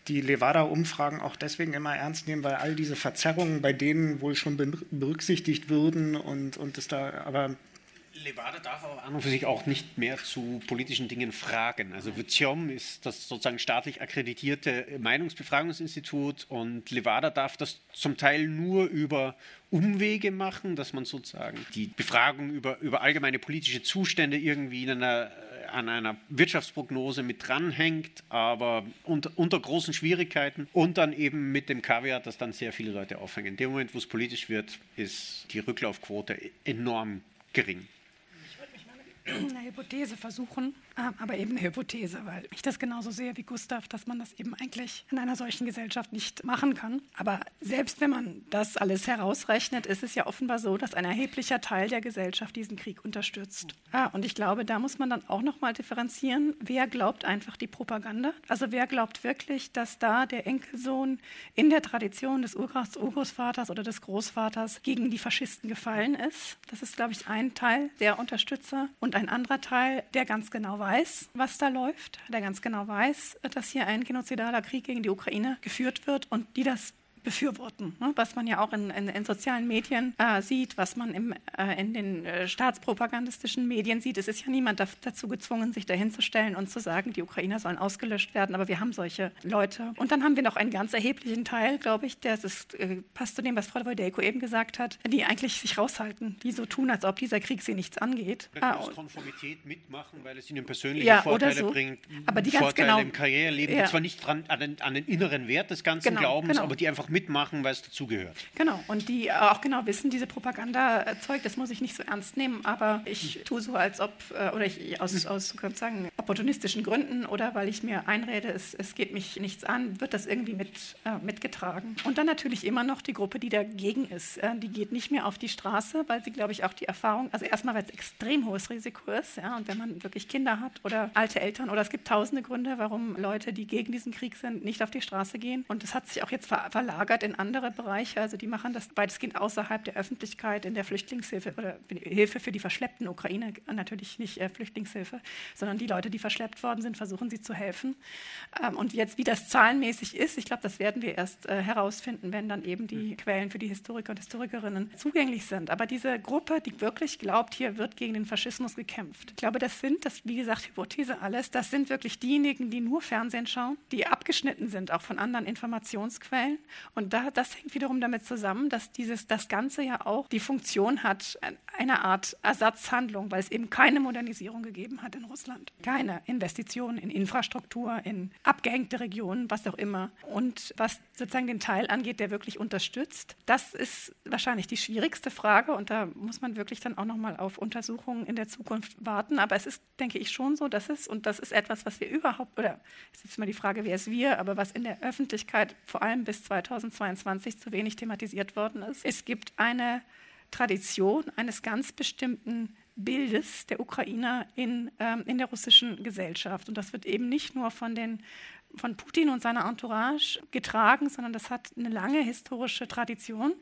die Levada-Umfragen auch deswegen immer ernst nehmen, weil all diese Verzerrungen bei denen wohl schon berücksichtigt würden und, und es da aber Levada darf aber an und für sich auch nicht mehr zu politischen Dingen fragen. Also Vitiom ist das sozusagen staatlich akkreditierte Meinungsbefragungsinstitut und Levada darf das zum Teil nur über Umwege machen, dass man sozusagen die Befragung über, über allgemeine politische Zustände irgendwie in einer, an einer Wirtschaftsprognose mit dranhängt, aber unter, unter großen Schwierigkeiten und dann eben mit dem Kaviar, dass dann sehr viele Leute aufhängen. In dem Moment, wo es politisch wird, ist die Rücklaufquote enorm gering. Eine Hypothese versuchen, aber eben eine Hypothese, weil ich das genauso sehe wie Gustav, dass man das eben eigentlich in einer solchen Gesellschaft nicht machen kann. Aber selbst wenn man das alles herausrechnet, ist es ja offenbar so, dass ein erheblicher Teil der Gesellschaft diesen Krieg unterstützt. Ah, und ich glaube, da muss man dann auch noch mal differenzieren, wer glaubt einfach die Propaganda? Also wer glaubt wirklich, dass da der Enkelsohn in der Tradition des Urgroßvaters oder des Großvaters gegen die Faschisten gefallen ist? Das ist, glaube ich, ein Teil der Unterstützer und ein anderer Teil, der ganz genau weiß, weiß, was da läuft, der ganz genau weiß, dass hier ein genozidaler Krieg gegen die Ukraine geführt wird und die das befürworten. Ne? Was man ja auch in, in, in sozialen Medien äh, sieht, was man im, äh, in den äh, staatspropagandistischen Medien sieht. Es ist ja niemand da, dazu gezwungen, sich dahinzustellen und zu sagen, die Ukrainer sollen ausgelöscht werden. Aber wir haben solche Leute. Und dann haben wir noch einen ganz erheblichen Teil, glaube ich, der ist, äh, passt zu dem, was Frau Wojdeiko eben gesagt hat, die eigentlich sich raushalten, die so tun, als ob dieser Krieg sie nichts angeht. Ah, aus Konformität mitmachen, weil es ihnen persönliche ja, Vorteile so. bringt. Aber die Vorteile genau, im Karriereleben, ja. die zwar nicht dran, an, den, an den inneren Wert des ganzen genau, Glaubens, genau. aber die einfach mit mitmachen, weil es dazugehört. Genau, und die auch genau wissen, diese Propaganda erzeugt, das muss ich nicht so ernst nehmen, aber ich tue so, als ob, äh, oder ich aus, aus sagen, opportunistischen Gründen oder weil ich mir einrede, es, es geht mich nichts an, wird das irgendwie mit, äh, mitgetragen. Und dann natürlich immer noch die Gruppe, die dagegen ist. Äh, die geht nicht mehr auf die Straße, weil sie, glaube ich, auch die Erfahrung, also erstmal, weil es extrem hohes Risiko ist, ja, und wenn man wirklich Kinder hat oder alte Eltern oder es gibt tausende Gründe, warum Leute, die gegen diesen Krieg sind, nicht auf die Straße gehen. Und das hat sich auch jetzt ver verlagert verlagert in andere Bereiche. Also die machen das weitestgehend außerhalb der Öffentlichkeit in der Flüchtlingshilfe oder Hilfe für die verschleppten Ukraine, natürlich nicht äh, Flüchtlingshilfe, sondern die Leute, die verschleppt worden sind, versuchen sie zu helfen. Ähm, und jetzt, wie das zahlenmäßig ist, ich glaube, das werden wir erst äh, herausfinden, wenn dann eben die Quellen für die Historiker und Historikerinnen zugänglich sind. Aber diese Gruppe, die wirklich glaubt, hier wird gegen den Faschismus gekämpft. Ich glaube, das sind, das wie gesagt Hypothese alles, das sind wirklich diejenigen, die nur Fernsehen schauen, die abgeschnitten sind auch von anderen Informationsquellen und da, das hängt wiederum damit zusammen, dass dieses, das Ganze ja auch die Funktion hat, eine Art Ersatzhandlung, weil es eben keine Modernisierung gegeben hat in Russland. Keine Investitionen in Infrastruktur, in abgehängte Regionen, was auch immer. Und was sozusagen den Teil angeht, der wirklich unterstützt, das ist wahrscheinlich die schwierigste Frage. Und da muss man wirklich dann auch nochmal auf Untersuchungen in der Zukunft warten. Aber es ist, denke ich, schon so, dass es, und das ist etwas, was wir überhaupt, oder es ist jetzt mal die Frage, wer ist wir, aber was in der Öffentlichkeit vor allem bis 2000 2022 zu wenig thematisiert worden ist. Es gibt eine Tradition eines ganz bestimmten Bildes der Ukrainer in, ähm, in der russischen Gesellschaft. Und das wird eben nicht nur von den von Putin und seiner Entourage getragen, sondern das hat eine lange historische Tradition,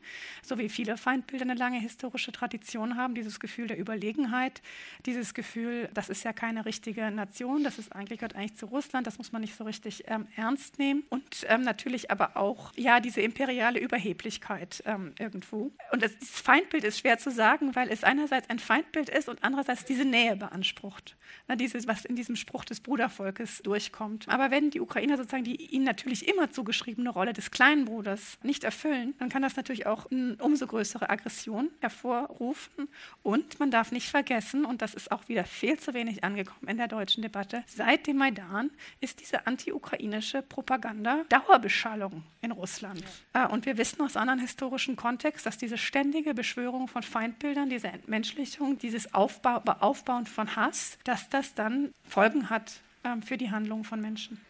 so wie viele Feindbilder eine lange historische Tradition haben, dieses Gefühl der Überlegenheit, dieses Gefühl, das ist ja keine richtige Nation, das ist eigentlich gehört eigentlich zu Russland, das muss man nicht so richtig ähm, ernst nehmen und ähm, natürlich aber auch ja diese imperiale Überheblichkeit ähm, irgendwo. Und das, das Feindbild ist schwer zu sagen, weil es einerseits ein Feindbild ist und andererseits diese Nähe beansprucht, Na, dieses, was in diesem Spruch des Brudervolkes durchkommt. Aber wenn die Ukraine Ukrainer sozusagen die ihnen natürlich immer zugeschriebene Rolle des kleinen Bruders nicht erfüllen, dann kann das natürlich auch eine umso größere Aggression hervorrufen. Und man darf nicht vergessen, und das ist auch wieder viel zu wenig angekommen in der deutschen Debatte, seit dem Maidan ist diese anti-ukrainische Propaganda Dauerbeschallung in Russland. Ah, und wir wissen aus anderen historischen Kontext, dass diese ständige Beschwörung von Feindbildern, diese Entmenschlichung, dieses Aufbau, Aufbauen von Hass, dass das dann Folgen hat ähm, für die Handlung von Menschen.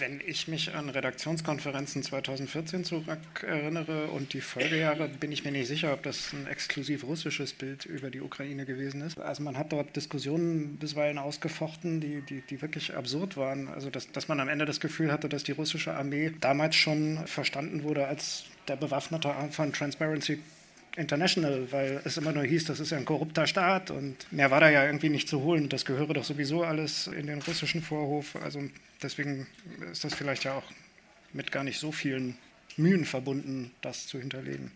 Wenn ich mich an Redaktionskonferenzen 2014 zurückerinnere und die Folgejahre, bin ich mir nicht sicher, ob das ein exklusiv russisches Bild über die Ukraine gewesen ist. Also man hat dort Diskussionen bisweilen ausgefochten, die, die, die wirklich absurd waren. Also dass, dass man am Ende das Gefühl hatte, dass die russische Armee damals schon verstanden wurde als der bewaffnete Arm von Transparency International, weil es immer nur hieß, das ist ja ein korrupter Staat und mehr war da ja irgendwie nicht zu holen. Das gehöre doch sowieso alles in den russischen Vorhof. Also deswegen ist das vielleicht ja auch mit gar nicht so vielen Mühen verbunden, das zu hinterlegen.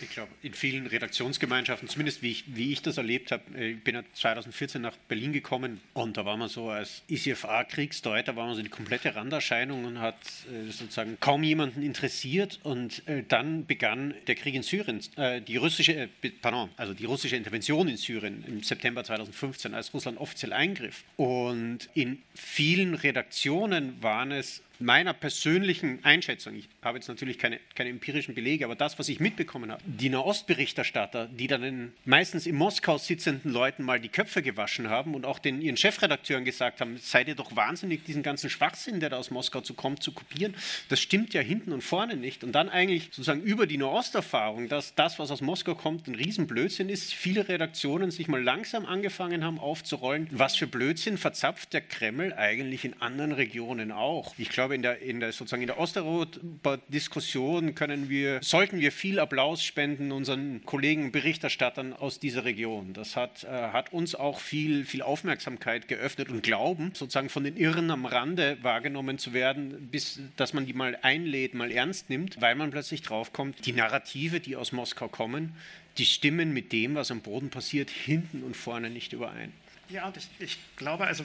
Ich glaube, in vielen Redaktionsgemeinschaften, zumindest wie ich, wie ich das erlebt habe, äh, ich bin ja 2014 nach Berlin gekommen und da war man so als ICFA-Kriegsdeuter, war man so eine komplette Randerscheinung und hat äh, sozusagen kaum jemanden interessiert und äh, dann begann der Krieg in Syrien, die russische, pardon, also die russische Intervention in Syrien im September 2015, als Russland offiziell eingriff. Und in vielen Redaktionen waren es meiner persönlichen Einschätzung, ich habe jetzt natürlich keine, keine empirischen Belege, aber das, was ich mitbekommen habe, die Nahostberichterstatter, die dann den meistens in Moskau sitzenden Leuten mal die Köpfe gewaschen haben und auch den ihren Chefredakteuren gesagt haben, seid ihr doch wahnsinnig, diesen ganzen Schwachsinn, der da aus Moskau zu kommt, zu kopieren. Das stimmt ja hinten und vorne nicht. Und dann eigentlich sozusagen über die Nahosterfahrung, dass das, was aus Moskau kommt, ein Riesenblödsinn ist, viele Redaktionen sich mal langsam angefangen haben aufzurollen, was für Blödsinn verzapft der Kreml eigentlich in anderen Regionen auch. Ich glaube, in der, in der sozusagen in der Osteuropa-Diskussion können wir, sollten wir viel Applaus spenden unseren Kollegen Berichterstattern aus dieser Region. Das hat, äh, hat uns auch viel, viel Aufmerksamkeit geöffnet und Glauben, sozusagen von den Irren am Rande wahrgenommen zu werden, bis dass man die mal einlädt, mal ernst nimmt, weil man plötzlich draufkommt, die Narrative, die aus Moskau kommen, die stimmen mit dem, was am Boden passiert, hinten und vorne nicht überein. Ja, und ich, ich, glaube, also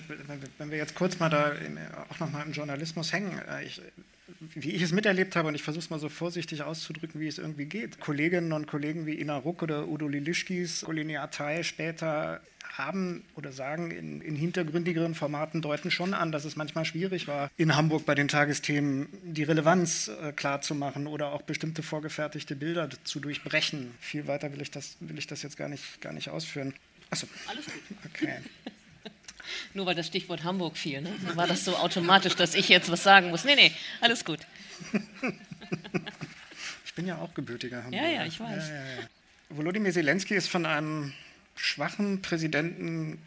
wenn wir jetzt kurz mal da in, auch nochmal im Journalismus hängen, äh, ich, wie ich es miterlebt habe, und ich versuche es mal so vorsichtig auszudrücken, wie es irgendwie geht. Kolleginnen und Kollegen wie Ina Ruck oder Udo Lilischkis, Golini Atay später haben oder sagen in, in, hintergründigeren Formaten deuten schon an, dass es manchmal schwierig war, in Hamburg bei den Tagesthemen die Relevanz äh, klar oder auch bestimmte vorgefertigte Bilder zu durchbrechen. Viel weiter will ich das, will ich das jetzt gar nicht, gar nicht ausführen. Achso. Alles gut. Okay. <laughs> Nur weil das Stichwort Hamburg fiel, ne? war das so automatisch, dass ich jetzt was sagen muss. Nee, nee, alles gut. <laughs> ich bin ja auch gebürtiger Hamburger. Ja, ja, ich weiß. Ja, ja, ja. Volodymyr Zelensky ist von einem schwachen Präsidenten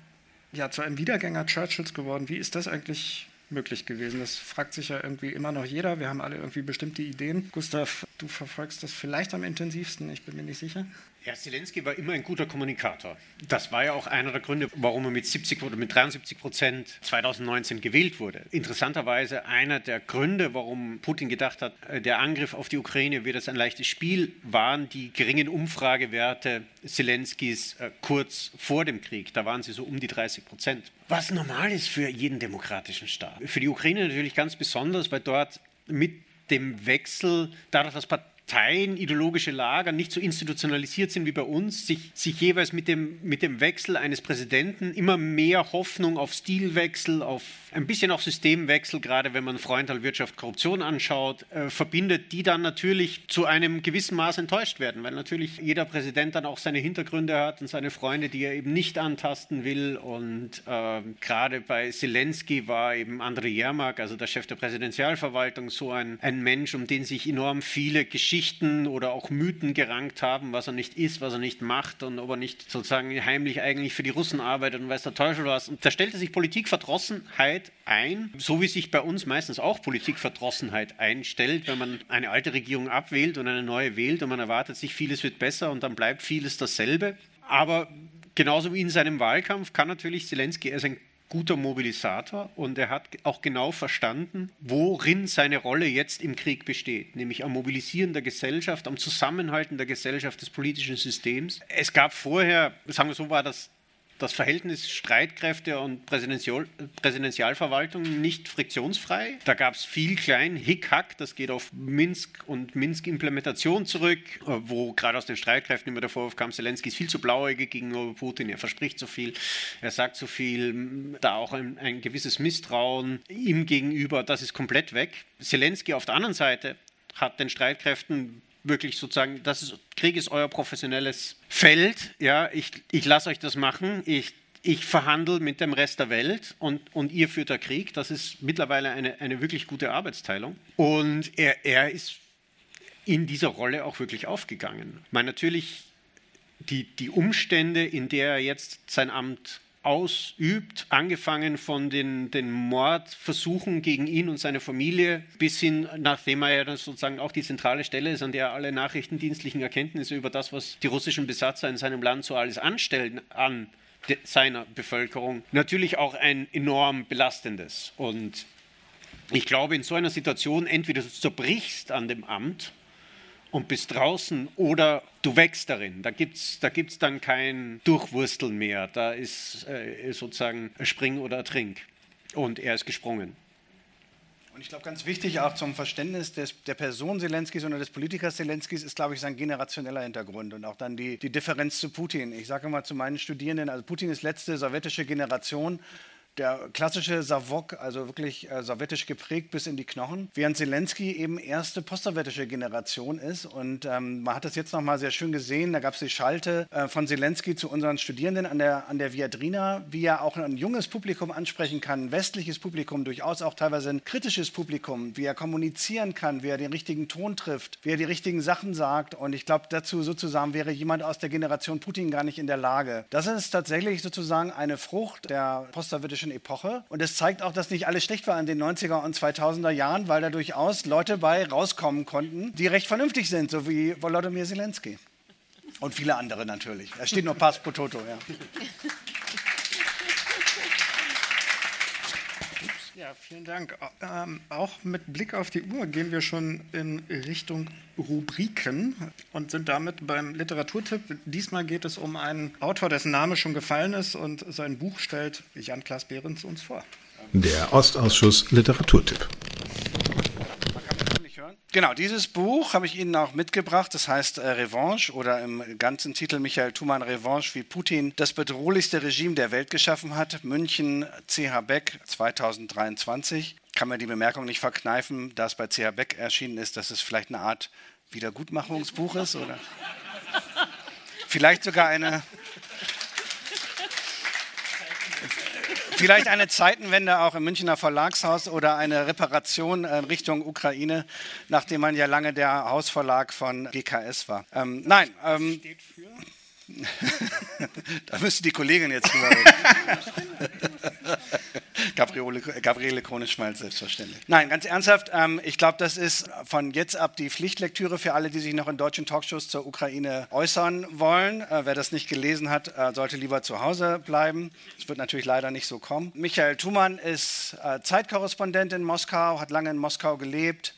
ja, zu einem Wiedergänger Churchills geworden. Wie ist das eigentlich möglich gewesen? Das fragt sich ja irgendwie immer noch jeder. Wir haben alle irgendwie bestimmte Ideen. Gustav, du verfolgst das vielleicht am intensivsten, ich bin mir nicht sicher. Ja, Zelensky war immer ein guter Kommunikator. Das war ja auch einer der Gründe, warum er mit 70 oder mit 73 Prozent 2019 gewählt wurde. Interessanterweise einer der Gründe, warum Putin gedacht hat, äh, der Angriff auf die Ukraine wird jetzt ein leichtes Spiel, waren die geringen Umfragewerte Zelenskys äh, kurz vor dem Krieg. Da waren sie so um die 30 Prozent. Was normal ist für jeden demokratischen Staat. Für die Ukraine natürlich ganz besonders, weil dort mit dem Wechsel, dadurch, dass Parteien, ideologische Lager nicht so institutionalisiert sind wie bei uns, sich, sich jeweils mit dem, mit dem Wechsel eines Präsidenten immer mehr Hoffnung auf Stilwechsel, auf ein bisschen auch Systemwechsel, gerade wenn man Freundal Wirtschaft Korruption anschaut, äh, verbindet, die dann natürlich zu einem gewissen Maß enttäuscht werden, weil natürlich jeder Präsident dann auch seine Hintergründe hat und seine Freunde, die er eben nicht antasten will. Und äh, gerade bei Zelensky war eben Andrei Jermak, also der Chef der Präsidentialverwaltung, so ein, ein Mensch, um den sich enorm viele Geschichten Geschichten oder auch Mythen gerankt haben, was er nicht ist, was er nicht macht und ob er nicht sozusagen heimlich eigentlich für die Russen arbeitet und weiß der Teufel was. Und da stellte sich Politikverdrossenheit ein, so wie sich bei uns meistens auch Politikverdrossenheit einstellt, wenn man eine alte Regierung abwählt und eine neue wählt und man erwartet sich, vieles wird besser und dann bleibt vieles dasselbe. Aber genauso wie in seinem Wahlkampf kann natürlich Zelensky, er ein guter Mobilisator und er hat auch genau verstanden, worin seine Rolle jetzt im Krieg besteht, nämlich am Mobilisieren der Gesellschaft, am Zusammenhalten der Gesellschaft des politischen Systems. Es gab vorher, sagen wir so, war das das Verhältnis Streitkräfte und Präsidential, Präsidentialverwaltung nicht friktionsfrei. Da gab es viel klein Hickhack, das geht auf Minsk und Minsk-Implementation zurück, wo gerade aus den Streitkräften immer der Vorwurf kam, Zelensky ist viel zu blauäugig gegenüber Putin, er verspricht zu viel, er sagt zu viel, da auch ein, ein gewisses Misstrauen ihm gegenüber, das ist komplett weg. Zelensky auf der anderen Seite hat den Streitkräften wirklich sozusagen, das ist, Krieg ist euer professionelles Feld, ja, ich, ich lasse euch das machen, ich, ich verhandle mit dem Rest der Welt und, und ihr führt der Krieg. Das ist mittlerweile eine, eine wirklich gute Arbeitsteilung. Und er, er ist in dieser Rolle auch wirklich aufgegangen. Ich natürlich die, die Umstände, in der er jetzt sein Amt ausübt, angefangen von den, den Mordversuchen gegen ihn und seine Familie bis hin, nachdem er ja sozusagen auch die zentrale Stelle ist, an der alle nachrichtendienstlichen Erkenntnisse über das, was die russischen Besatzer in seinem Land so alles anstellen, an seiner Bevölkerung, natürlich auch ein enorm belastendes. Und ich glaube, in so einer Situation entweder du zerbrichst an dem Amt und bist draußen oder du wächst darin. Da gibt es da gibt's dann kein Durchwursteln mehr. Da ist äh, sozusagen Spring oder Trink. Und er ist gesprungen. Und ich glaube, ganz wichtig auch zum Verständnis des, der Person Zelenskis oder des Politikers Zelenskis ist, glaube ich, sein generationeller Hintergrund und auch dann die, die Differenz zu Putin. Ich sage immer zu meinen Studierenden, also Putin ist letzte sowjetische Generation, der klassische Savok, also wirklich äh, sowjetisch geprägt bis in die Knochen, während Zelensky eben erste postsowjetische Generation ist. Und ähm, man hat das jetzt nochmal sehr schön gesehen. Da gab es die Schalte äh, von Zelensky zu unseren Studierenden an der, an der Viadrina, wie er auch ein junges Publikum ansprechen kann, ein westliches Publikum, durchaus auch teilweise ein kritisches Publikum, wie er kommunizieren kann, wie er den richtigen Ton trifft, wie er die richtigen Sachen sagt. Und ich glaube, dazu sozusagen wäre jemand aus der Generation Putin gar nicht in der Lage. Das ist tatsächlich sozusagen eine Frucht der postsowjetischen politischen Epoche. Und es zeigt auch, dass nicht alles schlecht war in den 90er und 2000er Jahren, weil da durchaus Leute bei rauskommen konnten, die recht vernünftig sind, so wie Volodymyr Zelensky. Und viele andere natürlich. Es steht nur Pass Pototo, ja. Ja, vielen Dank. Ähm, auch mit Blick auf die Uhr gehen wir schon in Richtung Rubriken und sind damit beim Literaturtipp. Diesmal geht es um einen Autor, dessen Name schon gefallen ist und sein Buch stellt Jan-Klaas Behrens uns vor. Der Ostausschuss Literaturtipp. Genau, dieses Buch habe ich Ihnen auch mitgebracht. Das heißt äh, Revanche oder im ganzen Titel Michael Thumann Revanche, wie Putin das bedrohlichste Regime der Welt geschaffen hat. München, CH Beck 2023. Kann mir die Bemerkung nicht verkneifen, dass bei CH Beck erschienen ist, dass es vielleicht eine Art Wiedergutmachungsbuch ist oder <laughs> vielleicht sogar eine Vielleicht eine Zeitenwende auch im Münchner Verlagshaus oder eine Reparation in Richtung Ukraine, nachdem man ja lange der Hausverlag von GKS war. Ähm, nein. Ähm, Steht für? <laughs> da müsste die Kollegin jetzt drüber reden. <laughs> Gabriele, Gabriele Krone-Schmalz, selbstverständlich. Nein, ganz ernsthaft, ähm, ich glaube, das ist von jetzt ab die Pflichtlektüre für alle, die sich noch in deutschen Talkshows zur Ukraine äußern wollen. Äh, wer das nicht gelesen hat, äh, sollte lieber zu Hause bleiben. Es wird natürlich leider nicht so kommen. Michael Thumann ist äh, Zeitkorrespondent in Moskau, hat lange in Moskau gelebt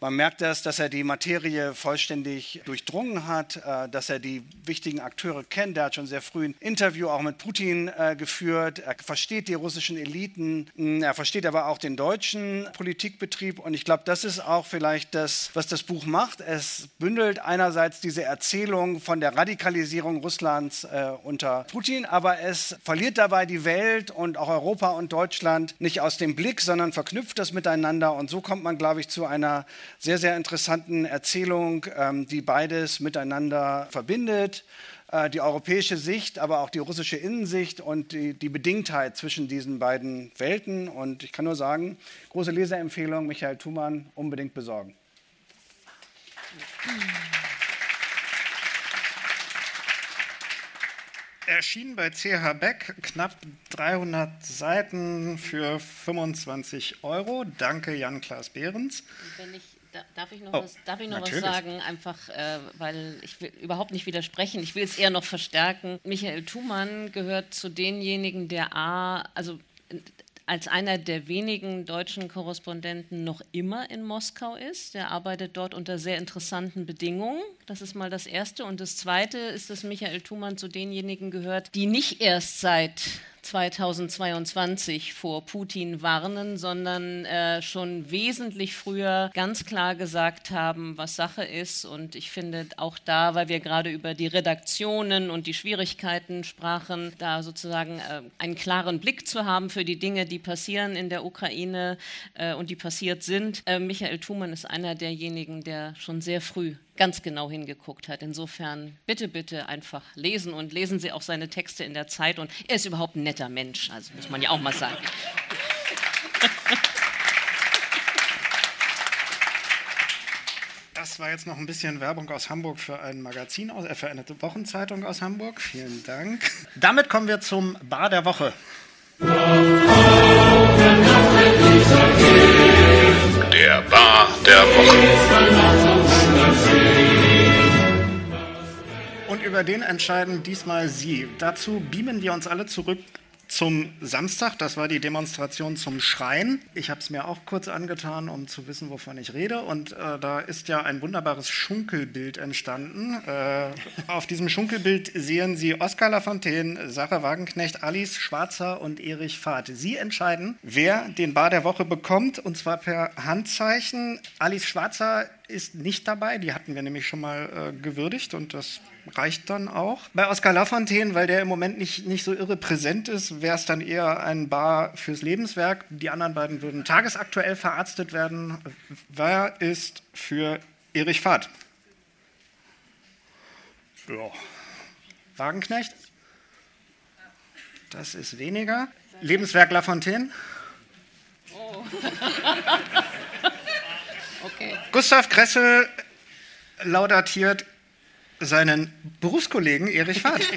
man merkt das, dass er die Materie vollständig durchdrungen hat, äh, dass er die wichtigen Akteure kennt. Er hat schon sehr früh ein Interview auch mit Putin äh, geführt. Er versteht die russischen Eliten. Mm, er versteht aber auch den deutschen Politikbetrieb. Und ich glaube, das ist auch vielleicht das, was das Buch macht. Es bündelt einerseits diese Erzählung von der Radikalisierung Russlands äh, unter Putin, aber es verliert dabei die Welt und auch Europa und Deutschland nicht aus dem Blick, sondern verknüpft das miteinander. Und so kommt man, glaube ich, zu einer sehr, sehr interessanten Erzählung, ähm, die beides miteinander verbindet. Äh, die europäische Sicht, aber auch die russische Innensicht und die, die Bedingtheit zwischen diesen beiden Welten. Und ich kann nur sagen, große Leserempfehlung, Michael Thumann, unbedingt besorgen. Erschienen bei CH Beck, knapp 300 Seiten für 25 Euro. Danke, Jan-Klaas Behrens. Wenn ich Darf ich noch, oh, was, darf ich noch was sagen? Einfach, äh, weil ich will überhaupt nicht widersprechen. Ich will es eher noch verstärken. Michael Thumann gehört zu denjenigen, der A, also als einer der wenigen deutschen Korrespondenten noch immer in Moskau ist. Der arbeitet dort unter sehr interessanten Bedingungen. Das ist mal das Erste. Und das Zweite ist, dass Michael Thumann zu denjenigen gehört, die nicht erst seit 2022 vor Putin warnen, sondern äh, schon wesentlich früher ganz klar gesagt haben, was Sache ist. Und ich finde auch da, weil wir gerade über die Redaktionen und die Schwierigkeiten sprachen, da sozusagen äh, einen klaren Blick zu haben für die Dinge, die passieren in der Ukraine äh, und die passiert sind. Äh, Michael Thumann ist einer derjenigen, der schon sehr früh ganz genau hingeguckt hat. Insofern bitte, bitte einfach lesen und lesen Sie auch seine Texte in der Zeit. Und er ist überhaupt ein netter Mensch, also muss man ja auch mal sagen. Das war jetzt noch ein bisschen Werbung aus Hamburg für ein Magazin, äh, für eine Wochenzeitung aus Hamburg. Vielen Dank. Damit kommen wir zum Bar der Woche. Der Bar der Woche. Und über den entscheiden diesmal Sie. Dazu beamen wir uns alle zurück zum Samstag. Das war die Demonstration zum Schrein. Ich habe es mir auch kurz angetan, um zu wissen, wovon ich rede. Und äh, da ist ja ein wunderbares Schunkelbild entstanden. Äh, auf diesem Schunkelbild sehen Sie Oskar Lafontaine, Sarah Wagenknecht, Alice Schwarzer und Erich Fahrt. Sie entscheiden, wer den Bar der Woche bekommt, und zwar per Handzeichen. Alice Schwarzer ist nicht dabei. Die hatten wir nämlich schon mal äh, gewürdigt und das reicht dann auch. Bei Oskar Lafontaine, weil der im Moment nicht, nicht so irre präsent ist, wäre es dann eher ein Bar fürs Lebenswerk. Die anderen beiden würden tagesaktuell verarztet werden. Wer ist für Erich Fahrt? Ja. Wagenknecht? Das ist weniger. Lebenswerk Lafontaine? Oh. <laughs> Gustav Kressel laudatiert seinen Berufskollegen Erich Fahrt. <laughs>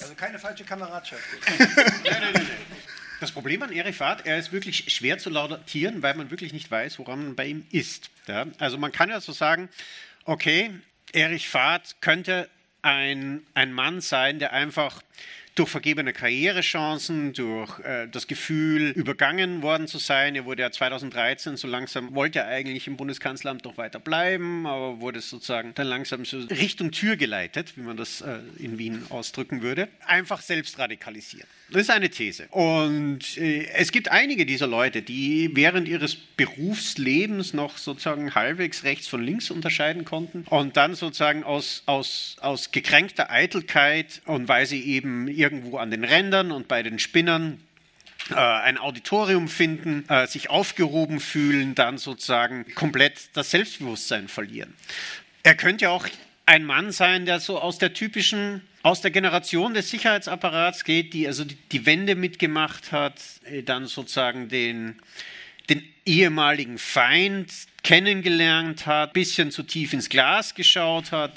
Also keine falsche Kameradschaft. <laughs> Das Problem an Erich Fahrt, er ist wirklich schwer zu laudatieren, weil man wirklich nicht weiß, woran man bei ihm ist. Ja? Also man kann ja so sagen, okay, Erich Fahrt könnte ein, ein Mann sein, der einfach durch vergebene Karrierechancen, durch äh, das Gefühl, übergangen worden zu sein. Er wurde ja 2013 so langsam, wollte er eigentlich im Bundeskanzleramt noch weiter bleiben, aber wurde sozusagen dann langsam so Richtung Tür geleitet, wie man das äh, in Wien ausdrücken würde. Einfach selbst radikalisiert. Das ist eine These. Und äh, es gibt einige dieser Leute, die während ihres Berufslebens noch sozusagen halbwegs rechts von links unterscheiden konnten und dann sozusagen aus, aus, aus gekränkter Eitelkeit und weil sie eben irgendwo an den Rändern und bei den Spinnern äh, ein Auditorium finden, äh, sich aufgehoben fühlen, dann sozusagen komplett das Selbstbewusstsein verlieren. Er könnte ja auch ein Mann sein, der so aus der typischen aus der Generation des Sicherheitsapparats geht, die also die, Wende mitgemacht hat, äh, dann sozusagen den, den ehemaligen Feind kennengelernt hat, ein bisschen zu tief ins Glas geschaut hat,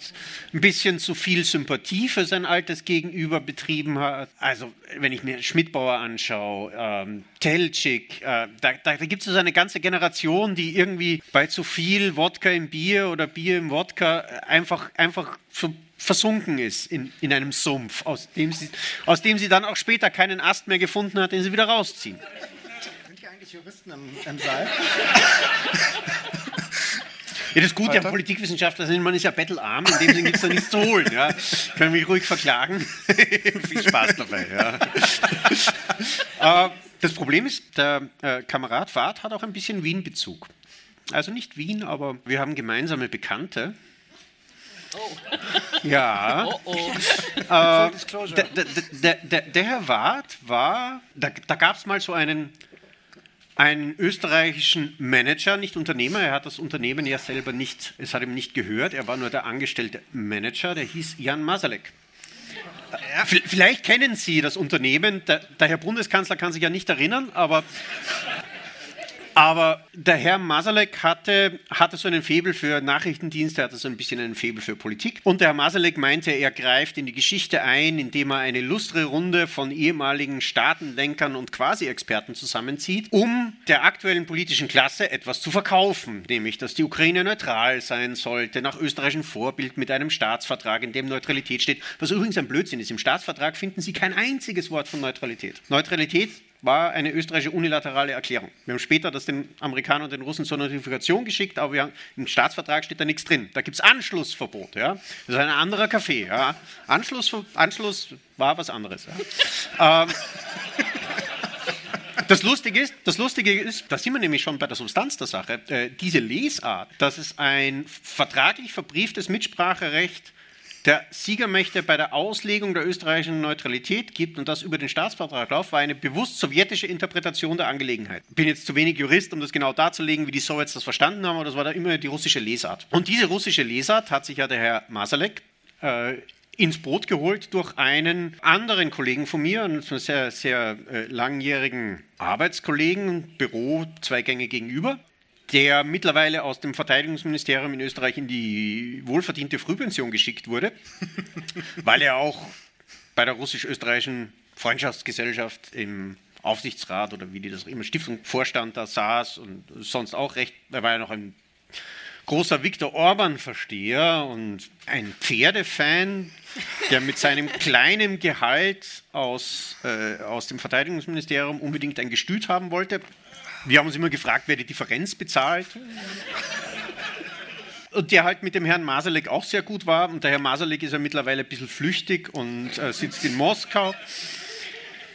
ein bisschen zu viel Sympathie für sein altes Gegenüber betrieben hat. Also wenn ich mir Schmidbauer anschaue, ähm, Telchik, äh, da, da, da gibt es so eine ganze Generation, die irgendwie bei zu viel Wodka im Bier oder Bier im Wodka einfach, einfach so versunken ist in, in einem Sumpf, aus dem, sie, aus dem sie dann auch später keinen Ast mehr gefunden hat, den sie wieder rausziehen. Eigentlich Juristen im, im Saal? <laughs> Ja, das Gute am Politikwissenschaftler sind, man ist ja bettelarm, in dem Sinne gibt es da nichts zu holen. Ja. Können mich ruhig verklagen. <laughs> Viel Spaß dabei. Ja. <laughs> Äh, das Problem ist, der äh, Kamerad Fahrt hat auch ein bisschen Wien-Bezug. Also nicht Wien, aber wir haben gemeinsame Bekannte. Oh. Ja. Oh, oh. Äh, der, der, der, der, Herr Wart war, da, da gab es mal so einen, einen österreichischen Manager, nicht Unternehmer, er hat das Unternehmen ja selber nicht, es hat ihm nicht gehört, er war nur der angestellte Manager, der hieß Jan Masalek. Ja. Vielleicht kennen Sie das Unternehmen, der, der Herr Bundeskanzler kann sich ja nicht erinnern, aber aber der Herr Masalek hatte, hatte so einen Febel für Nachrichtendienste, hatte so ein bisschen einen Febel für Politik. Und der Herr Masalek meinte, er greift in die Geschichte ein, indem er eine lustre Runde von ehemaligen Staatenlenkern und Quasi-Experten zusammenzieht, um der aktuellen politischen Klasse etwas zu verkaufen, nämlich, dass die Ukraine neutral sein sollte, nach österreichischem Vorbild mit einem Staatsvertrag, in dem Neutralität steht, was übrigens ein Blödsinn ist. Im Staatsvertrag finden Sie kein einziges Wort von Neutralität. Neutralität war eine österreichische unilaterale Erklärung. Wir haben später das den Amerikanern und den Russen zur Notifikation geschickt, aber haben, im Staatsvertrag steht da nichts drin. Da gibt es Anschlussverbot. Ja? Das ist ein anderer Kaffee. Ja? Anschluss, Anschluss war was anderes. Ja? <laughs> ähm, das Lustige, ist, das Lustige ist, da sind wir nämlich schon bei der Substanz der Sache, äh, diese Lesart, dass es ein vertraglich verbrieftes Mitspracherecht der Siegermächte bei der Auslegung der österreichischen Neutralität gibt und das über den Staatsvertrag läuft, war eine bewusst sowjetische Interpretation der Angelegenheit. Ich bin jetzt zu wenig Jurist, um das genau darzulegen, wie die Sowjets das verstanden haben, aber das war da immer die russische Lesart. Und diese russische Lesart hat sich ja der Herr Masalek äh, ins Boot geholt durch einen anderen Kollegen von mir, einen sehr, sehr äh, langjährigen Arbeitskollegen, Büro zwei Gänge gegenüber, der mittlerweile aus dem Verteidigungsministerium in Österreich in die wohlverdiente Frühpension geschickt wurde, <laughs> weil er auch bei der russisch-österreichischen Freundschaftsgesellschaft im Aufsichtsrat oder wie die das immer Stiftungsvorstand da saß und sonst auch recht, er war ja noch ein großer Viktor Orban-Versteher und ein Pferdefan, der mit seinem <laughs> kleinen Gehalt aus, äh, aus dem Verteidigungsministerium unbedingt ein Gestüt haben wollte. Wir haben uns immer gefragt, wer die Differenz bezahlt. Und der halt mit dem Herrn Masalek auch sehr gut war. Und der Herr Masalek ist ja mittlerweile ein bisschen flüchtig und äh, sitzt in Moskau.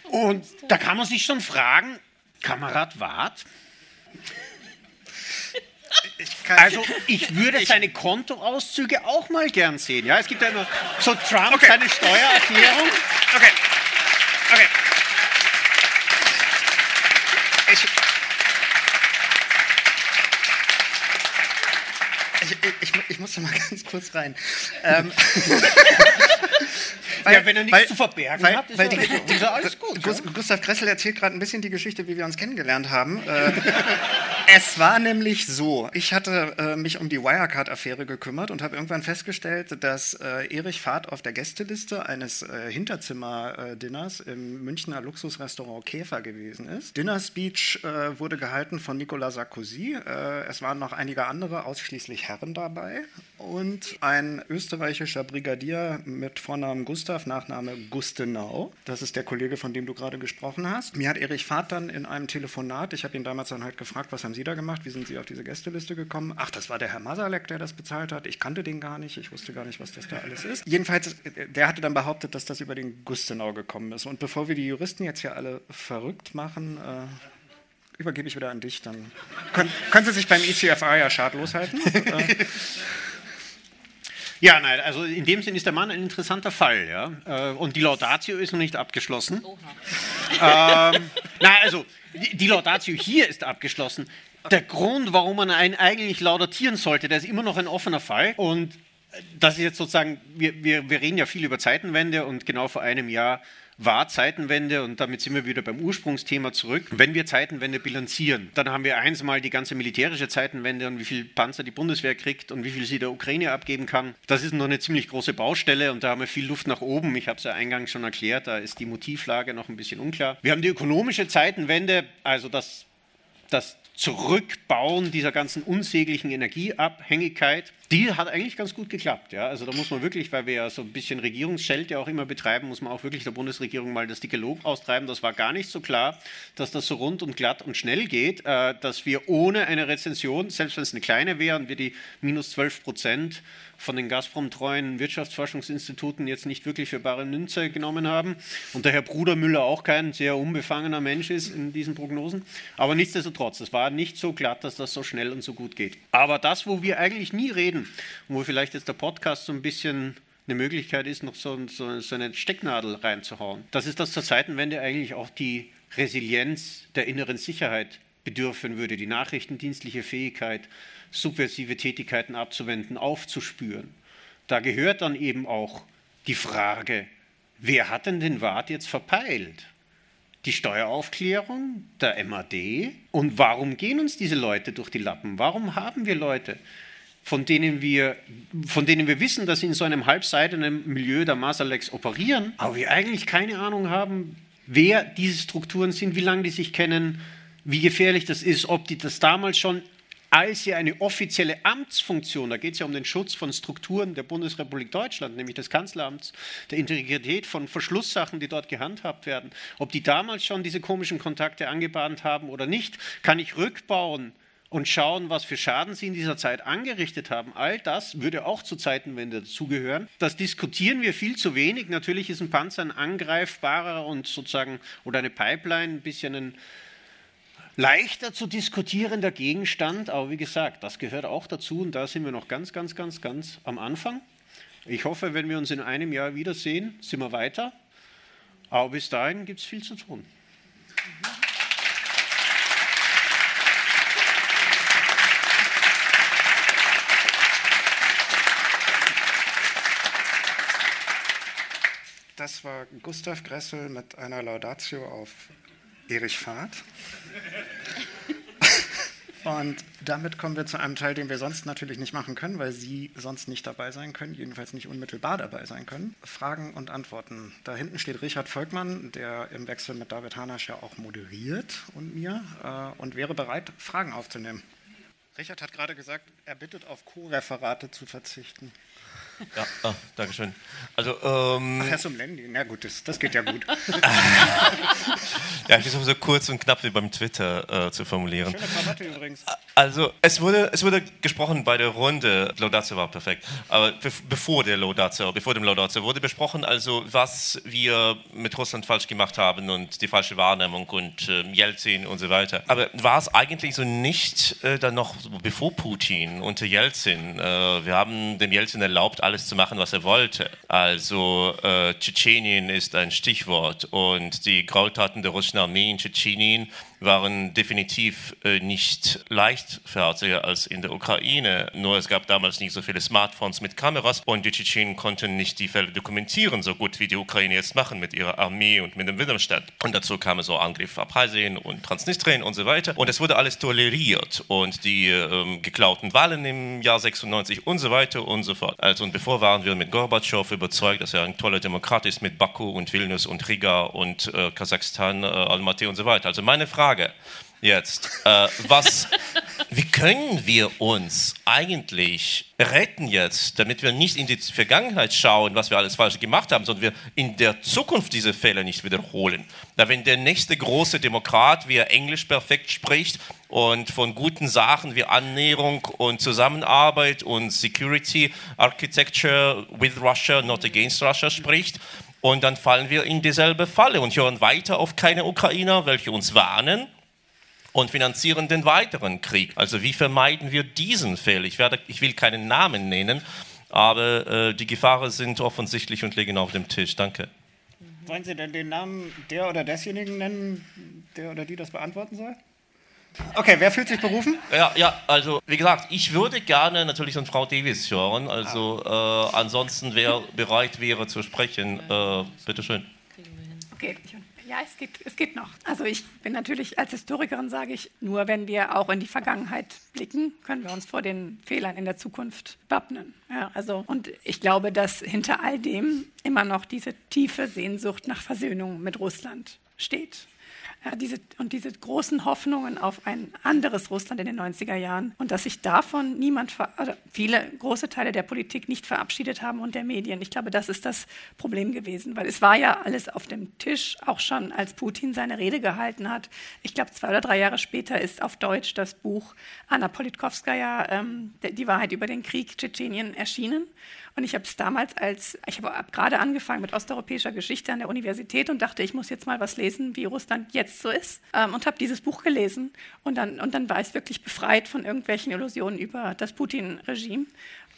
Und da kann man sich schon fragen, Kamerad Wart, ich also ich würde ich seine Kontoauszüge auch mal gern sehen. Ja, es gibt ja immer so Trump okay. seine Steuererklärung. Okay. Okay. Ich, ich, ich, ich muss da mal <laughs> ganz kurz rein. Ähm, <laughs> weil, ja, wenn er nichts weil, zu verbergen weil, hat, ist, weil die, die, ist alles gut. Gus, ja? Gustav Gressel erzählt gerade ein bisschen die Geschichte, wie wir uns kennengelernt haben. Äh, <laughs> es war nämlich so, ich hatte äh, mich um die Wirecard-Affäre gekümmert und habe irgendwann festgestellt, dass äh, Erich Fahrt auf der Gästeliste eines äh, Hinterzimmer-Dinners im Münchner Luxusrestaurant Käfer gewesen ist. Dinner-Speech äh, wurde gehalten von Nicolas Sarkozy. Äh, es waren noch einige andere, ausschließlich Herren dabei. Und ein österreichischer Brigadier mit Vornamen Gustav, Nachname Gustenau. Das ist der Kollege, von dem du gerade gesprochen hast. Mir hat Erich Fahrt dann in einem Telefonat, ich habe ihn damals dann halt gefragt, was haben Sie da gemacht? Wie sind Sie auf diese Gästeliste gekommen? Ach, das war der Herr Masalek, der das bezahlt hat. Ich kannte den gar nicht. Ich wusste gar nicht, was das da alles ist. Jedenfalls, der hatte dann behauptet, dass das über den Gustenau gekommen ist. Und bevor wir die Juristen jetzt hier alle verrückt machen, äh, übergebe ich wieder an dich. Dann können, können Sie sich beim ECFA ja schadlos halten. <laughs> Ja, nein, also in dem Sinn ist der Mann ein interessanter Fall, ja. Äh, und die Laudatio ist noch nicht abgeschlossen. ähm, nein, also die Laudatio hier ist abgeschlossen. Der Grund, warum man einen eigentlich laudatieren sollte, der ist immer noch ein offener Fall. Und das ist jetzt sozusagen, wir, wir, wir reden ja viel über Zeitenwende und genau vor einem Jahr war Zeitenwende und damit sind wir wieder beim Ursprungsthema zurück. Wenn wir Zeitenwende bilanzieren, dann haben wir eins mal die ganze militärische Zeitenwende und wie viel Panzer die Bundeswehr kriegt und wie viel sie der Ukraine abgeben kann. Das ist noch eine ziemlich große Baustelle und da haben wir viel Luft nach oben. Ich habe es ja eingangs schon erklärt, da ist die Motivlage noch ein bisschen unklar. Wir haben die ökonomische Zeitenwende, also das das Zurückbauen dieser ganzen unsäglichen Energieabhängigkeit, die hat eigentlich ganz gut geklappt. Ja? Also da muss man wirklich, weil wir ja so ein bisschen Regierungsschelte auch immer betreiben, muss man auch wirklich der Bundesregierung mal das dicke Lob austreiben. Das war gar nicht so klar, dass das so rund und glatt und schnell geht, äh, dass wir ohne eine Rezension, selbst wenn es eine kleine wäre und wir die minus 12 Prozent von den Gazprom-treuen Wirtschaftsforschungsinstituten jetzt nicht wirklich für bare Münze genommen haben und der Herr Brudermüller auch kein sehr unbefangener Mensch ist in diesen Prognosen. Aber nichtsdestotrotz, es war nicht so glatt, dass das so schnell und so gut geht. Aber das, wo wir eigentlich nie reden, wo vielleicht jetzt der Podcast so ein bisschen eine Möglichkeit ist, noch so, so, so eine Stecknadel reinzuhauen, das ist, dass zur Zeitenwende eigentlich auch die Resilienz der inneren Sicherheit bedürfen würde, die nachrichtendienstliche Fähigkeit, subversive Tätigkeiten abzuwenden, aufzuspüren. Da gehört dann eben auch die Frage, wer hat denn den Wart jetzt verpeilt? Die Steueraufklärung, der MAD? Und warum gehen uns diese Leute durch die Lappen? Warum haben wir Leute, von denen wir, von denen wir wissen, dass sie in so einem halbseidenen Milieu der Masaleks operieren, aber wir eigentlich keine Ahnung haben, wer diese Strukturen sind, wie lange die sich kennen, wie gefährlich das ist, ob die das damals schon als sie eine offizielle Amtsfunktion, da geht es ja um den Schutz von Strukturen der Bundesrepublik Deutschland, nämlich des Kanzleramts, der Integrität von Verschlusssachen, die dort gehandhabt werden, ob die damals schon diese komischen Kontakte angebahnt haben oder nicht, kann ich rückbauen und schauen, was für Schaden sie in dieser Zeit angerichtet haben. All das würde auch zur Zeitenwende dazugehören. Das diskutieren wir viel zu wenig. Natürlich ist ein Panzer ein angreifbarer und sozusagen oder eine Pipeline ein bisschen ein leichter zu diskutierender Gegenstand, aber wie gesagt, das gehört auch dazu und da sind wir noch ganz, ganz, ganz, ganz am Anfang. Ich hoffe, wenn wir uns in einem Jahr wiedersehen, sind wir weiter, aber bis dahin gibt es viel zu tun. Das war Gustav Gressel mit einer Laudatio auf Erich Fahrt. <laughs> Und damit kommen wir zu einem Teil, den wir sonst natürlich nicht machen können, weil Sie sonst nicht dabei sein können, jedenfalls nicht unmittelbar dabei sein können. Fragen und Antworten. Da hinten steht Richard Volkmann, der im Wechsel mit David Hanasch ja auch moderiert und mir äh, und wäre bereit, Fragen aufzunehmen. Richard hat gerade gesagt, er bittet auf Co-Referate zu verzichten. Ja, oh, danke schön. Also, ähm, Ach, Herr Sumlendi, na gut, das, das geht ja gut. <laughs> ja, ich versuche so kurz und knapp wie beim Twitter äh, zu formulieren. Schöne Krawatte übrigens. Also, es wurde, es wurde gesprochen bei der Runde, Laudatio war perfekt, aber bevor der Laudatio, bevor dem Laudatio wurde besprochen, also was wir mit Russland falsch gemacht haben und die falsche Wahrnehmung und äh, Jelzin und so weiter. Aber war es eigentlich so nicht äh, dann noch bevor Putin unter Jelzin? Äh, wir haben dem Jelzin erlaubt, alles zu machen, was er wollte. Also äh, Tschetschenien ist ein Stichwort und die Grautaten der russischen Armee in Tschetschenien waren definitiv äh, nicht leichtfertiger als in der Ukraine. Nur es gab damals nicht so viele Smartphones mit Kameras und die Tschetschenen konnten nicht die Fälle dokumentieren, so gut wie die Ukraine jetzt machen mit ihrer Armee und mit dem Widerstand. Und dazu kamen so Angriffe auf Abchasien und Transnistrien und so weiter. Und es wurde alles toleriert und die ähm, geklauten Wahlen im Jahr 96 und so weiter und so fort. Also und bevor waren wir mit Gorbatschow überzeugt, dass er ein toller Demokrat ist mit Baku und Vilnius und Riga und äh, Kasachstan, äh, Almaty und so weiter. Also meine Frage Frage jetzt. Äh, was, wie können wir uns eigentlich retten jetzt, damit wir nicht in die Vergangenheit schauen, was wir alles falsch gemacht haben, sondern wir in der Zukunft diese Fehler nicht wiederholen? Da wenn der nächste große Demokrat, wie er Englisch perfekt spricht und von guten Sachen wie Annäherung und Zusammenarbeit und Security Architecture with Russia, not against Russia spricht, und dann fallen wir in dieselbe Falle und hören weiter auf keine Ukrainer, welche uns warnen und finanzieren den weiteren Krieg. Also wie vermeiden wir diesen Fehler? Ich, werde, ich will keinen Namen nennen, aber äh, die Gefahren sind offensichtlich und liegen auf dem Tisch. Danke. Wollen Sie denn den Namen der oder desjenigen nennen, der oder die das beantworten soll? Okay, wer fühlt sich berufen? Ja, ja, also wie gesagt, ich würde gerne natürlich von Frau Davis hören. Also äh, ansonsten, wer bereit wäre zu sprechen, äh, bitteschön. Okay, ja, es geht, es geht noch. Also ich bin natürlich als Historikerin, sage ich, nur wenn wir auch in die Vergangenheit blicken, können wir uns vor den Fehlern in der Zukunft wappnen. Ja, also, und ich glaube, dass hinter all dem immer noch diese tiefe Sehnsucht nach Versöhnung mit Russland steht. Ja, diese, und diese großen Hoffnungen auf ein anderes Russland in den 90er Jahren und dass sich davon niemand, also viele große Teile der Politik nicht verabschiedet haben und der Medien. Ich glaube, das ist das Problem gewesen, weil es war ja alles auf dem Tisch, auch schon als Putin seine Rede gehalten hat. Ich glaube, zwei oder drei Jahre später ist auf Deutsch das Buch Anna Politkovskaya, ähm, Die Wahrheit über den Krieg Tschetschenien, erschienen. Und ich habe es damals als, ich habe gerade angefangen mit osteuropäischer Geschichte an der Universität und dachte, ich muss jetzt mal was lesen, wie Russland jetzt so ist. Ähm, und habe dieses Buch gelesen. Und dann, und dann war ich wirklich befreit von irgendwelchen Illusionen über das Putin-Regime.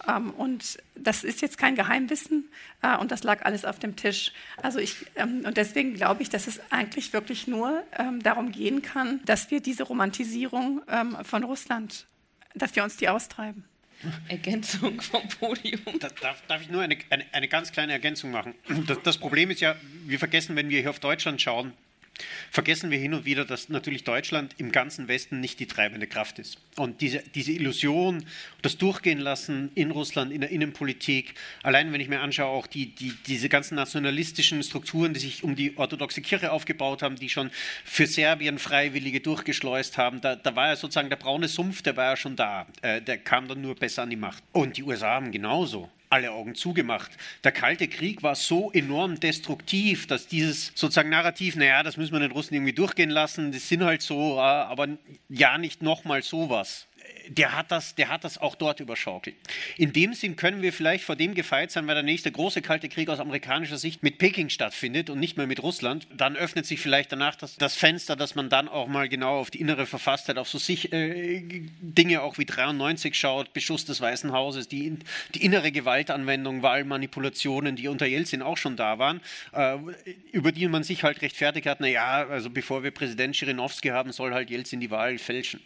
Ähm, und das ist jetzt kein Geheimwissen äh, und das lag alles auf dem Tisch. Also ich, ähm, und deswegen glaube ich, dass es eigentlich wirklich nur ähm, darum gehen kann, dass wir diese Romantisierung ähm, von Russland, dass wir uns die austreiben. <laughs> Ergänzung vom Podium. Darf, darf ich nur eine, eine, eine, ganz kleine Ergänzung machen? Das, das Problem ist ja, wir vergessen, wenn wir hier auf Deutschland schauen, vergessen wir hin und wieder, dass natürlich Deutschland im ganzen Westen nicht die treibende Kraft ist. Und diese, diese Illusion, das Durchgehen lassen in Russland, in der Innenpolitik, allein wenn ich mir anschaue, auch die, die, diese ganzen nationalistischen Strukturen, die sich um die orthodoxe Kirche aufgebaut haben, die schon für Serbien Freiwillige durchgeschleust haben, da, da war ja sozusagen der braune Sumpf, der war ja schon da. Äh, der kam dann nur besser an die Macht. Und die USA haben genauso alle Augen zugemacht. Der Kalte Krieg war so enorm destruktiv, dass dieses sozusagen Narrativ, naja, das müssen wir den Russen irgendwie durchgehen lassen, das sind halt so, aber ja nicht nochmal sowas der hat, das, der hat das auch dort überschaukelt. In dem Sinn können wir vielleicht vor dem gefeit sein, weil der nächste große Kalte Krieg aus amerikanischer Sicht mit Peking stattfindet und nicht mehr mit Russland. Dann öffnet sich vielleicht danach das, das Fenster, dass man dann auch mal genau auf die innere Verfasstheit, auf so sich, äh, Dinge auch wie 93 schaut, Beschuss des Weißen Hauses, die, die innere Gewaltanwendung, Wahlmanipulationen, die unter Jelzin auch schon da waren, äh, über die man sich halt rechtfertigt hat, naja, also bevor wir Präsident Schirinowski haben, soll halt Jelzin die Wahl fälschen.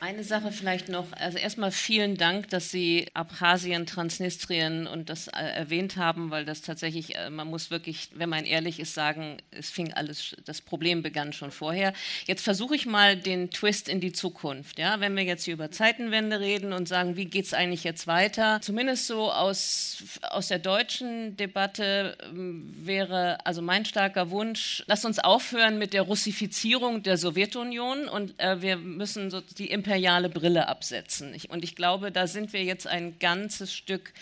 Eine Sache vielleicht noch. Also erstmal vielen Dank, dass Sie Abchasien, Transnistrien und das äh, erwähnt haben, weil das tatsächlich, äh, man muss wirklich, wenn man ehrlich ist, sagen, es fing alles, das Problem begann schon vorher. Jetzt versuche ich mal den Twist in die Zukunft. Ja? Wenn wir jetzt hier über Zeitenwende reden und sagen, wie geht es eigentlich jetzt weiter? Zumindest so aus, aus der deutschen Debatte ähm, wäre also mein starker Wunsch, lasst uns aufhören mit der Russifizierung der Sowjetunion und äh, wir müssen so die imperiale Brille absetzen. Ich, und ich glaube, da sind wir jetzt ein ganzes Stück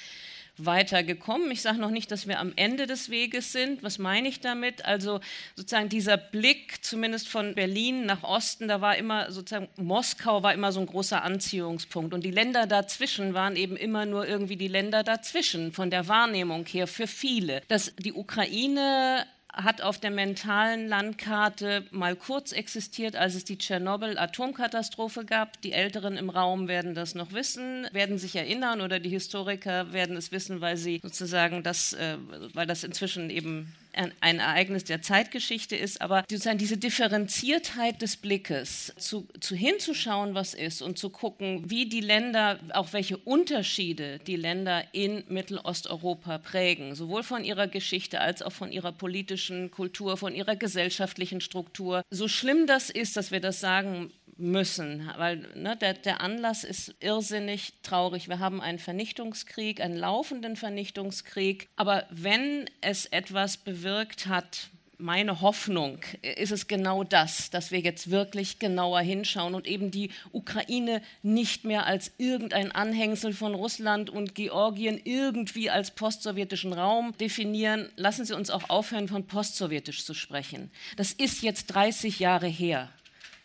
weitergekommen. Ich sage noch nicht, dass wir am Ende des Weges sind. Was meine ich damit? Also sozusagen dieser Blick, zumindest von Berlin nach Osten, da war immer sozusagen Moskau war immer so ein großer Anziehungspunkt und die Länder dazwischen waren eben immer nur irgendwie die Länder dazwischen von der Wahrnehmung her für viele. Dass die Ukraine hat auf der mentalen Landkarte mal kurz existiert, als es die Tschernobyl-Atomkatastrophe gab. Die Älteren im Raum werden das noch wissen, werden sich erinnern oder die Historiker werden es wissen, weil sie sozusagen das, äh, weil das inzwischen eben ein, Ereignis der Zeitgeschichte ist, aber sozusagen diese Differenziertheit des Blickes, zu, zu hinzuschauen, was ist und zu gucken, wie die Länder, auch welche Unterschiede die Länder in Mittelosteuropa prägen, sowohl von ihrer Geschichte als auch von ihrer politischen Kultur, von ihrer gesellschaftlichen Struktur. So schlimm das ist, dass wir das sagen müssen, weil ne, der, der Anlass ist irrsinnig traurig. Wir haben einen Vernichtungskrieg, einen laufenden Vernichtungskrieg, aber wenn es etwas bewirkt hat, meine Hoffnung ist es genau das, dass wir jetzt wirklich genauer hinschauen und eben die Ukraine nicht mehr als irgendein Anhängsel von Russland und Georgien irgendwie als postsowjetischen Raum definieren. Lassen Sie uns auch aufhören, von postsowjetisch zu sprechen. Das ist jetzt 30 Jahre her.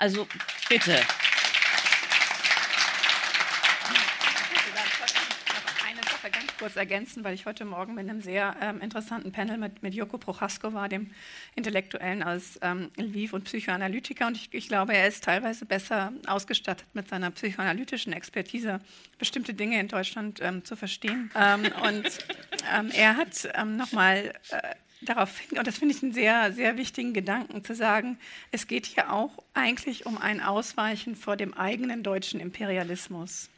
Also bitte. kurz ergänzen, weil ich heute Morgen mit einem sehr ähm, interessanten Panel mit, mit Joko Prochasko war, dem Intellektuellen aus ähm, Lviv und Psychoanalytiker. Und ich, ich, glaube, er ist teilweise besser ausgestattet mit seiner psychoanalytischen Expertise, bestimmte Dinge in Deutschland ähm, zu verstehen. Ähm, und ähm, er hat ähm, nochmal äh, darauf hin, und das finde ich einen sehr, sehr wichtigen Gedanken, zu sagen, es geht hier auch eigentlich um ein Ausweichen vor dem eigenen deutschen Imperialismus.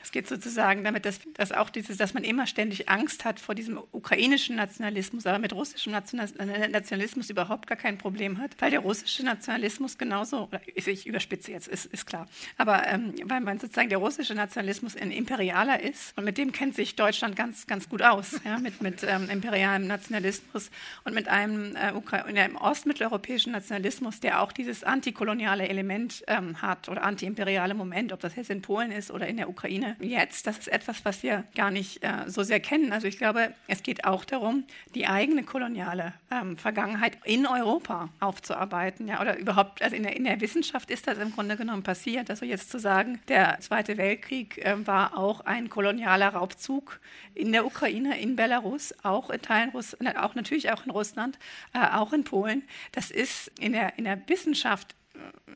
Es geht sozusagen damit, dass, dass auch dieses, dass man immer ständig Angst hat vor diesem ukrainischen Nationalismus, aber mit russischem Nationalismus überhaupt gar kein Problem hat, weil der russische Nationalismus genauso, ich überspitze jetzt, ist, ist klar, aber ähm, weil man sozusagen der russische Nationalismus ein imperialer ist und mit dem kennt sich Deutschland ganz, ganz gut aus, ja, mit, mit ähm, imperialem Nationalismus und mit einem, äh, einem ostmitteleuropäischen Nationalismus, der auch dieses antikoloniale Element ähm, hat oder antiimperiale Moment, ob das jetzt in Polen ist oder in der Ukraine jetzt, das ist etwas, was wir gar nicht äh, so sehr kennen. Also ich glaube, es geht auch darum, die eigene koloniale ähm, Vergangenheit in Europa aufzuarbeiten. Ja, oder überhaupt, also in der, in der, Wissenschaft ist das im Grunde genommen passiert. Also jetzt zu sagen, der Zweite Weltkrieg äh, war auch ein kolonialer Raubzug in der Ukraine, in Belarus, auch in Teilen Russlands, auch natürlich auch in Russland, äh, auch in Polen. Das ist in der, in der Wissenschaft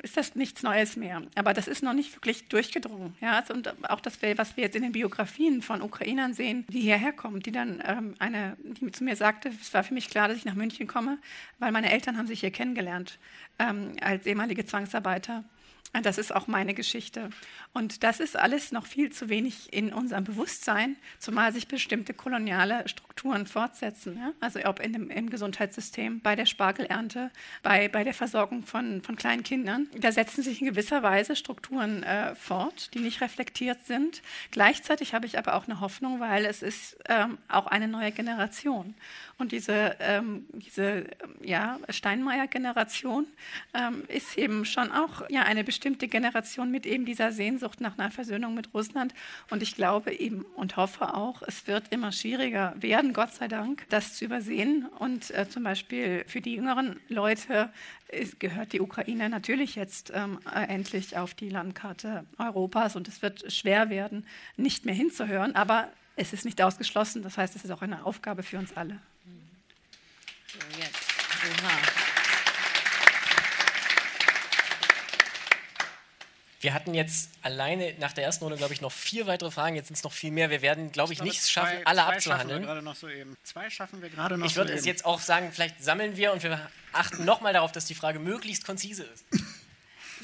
ist das nichts Neues mehr. Aber das ist noch nicht wirklich durchgedrungen. Ja? Und auch das, was wir jetzt in den Biografien von Ukrainern sehen, die hierher kommen, die dann ähm, eine, die zu mir sagte, es war für mich klar, dass ich nach München komme, weil meine Eltern haben sich hier kennengelernt ähm, als ehemalige Zwangsarbeiter. Das ist auch meine Geschichte. Und das ist alles noch viel zu wenig in unserem Bewusstsein, zumal sich bestimmte koloniale Strukturen fortsetzen. Ja? Also ob in dem, im Gesundheitssystem, bei der Spargelernte, bei, bei der Versorgung von, von kleinen Kindern. Da setzen sich in gewisser Weise Strukturen äh, fort, die nicht reflektiert sind. Gleichzeitig habe ich aber auch eine Hoffnung, weil es ist ähm, auch eine neue Generation. Und diese, ähm, diese ja, Steinmeier-Generation ähm, ist eben schon auch ja, eine bestimmte Generation mit eben dieser Sehnsucht nach einer Versöhnung mit Russland. Und ich glaube eben und hoffe auch, es wird immer schwieriger werden, Gott sei Dank, das zu übersehen. Und äh, zum Beispiel für die jüngeren Leute gehört die Ukraine natürlich jetzt ähm, äh, endlich auf die Landkarte Europas. Und es wird schwer werden, nicht mehr hinzuhören. Aber es ist nicht ausgeschlossen. Das heißt, es ist auch eine Aufgabe für uns alle. So, jetzt. Oha. Wir hatten jetzt alleine nach der ersten Runde, glaube ich, noch vier weitere Fragen. Jetzt sind es noch viel mehr. Wir werden, glaube ich, ich nicht schaffen, zwei, alle zwei abzuhandeln. Schaffen wir noch so eben. Zwei schaffen wir gerade noch Ich würde so es jetzt auch sagen, vielleicht sammeln wir und wir achten nochmal darauf, dass die Frage möglichst konzise ist. <laughs>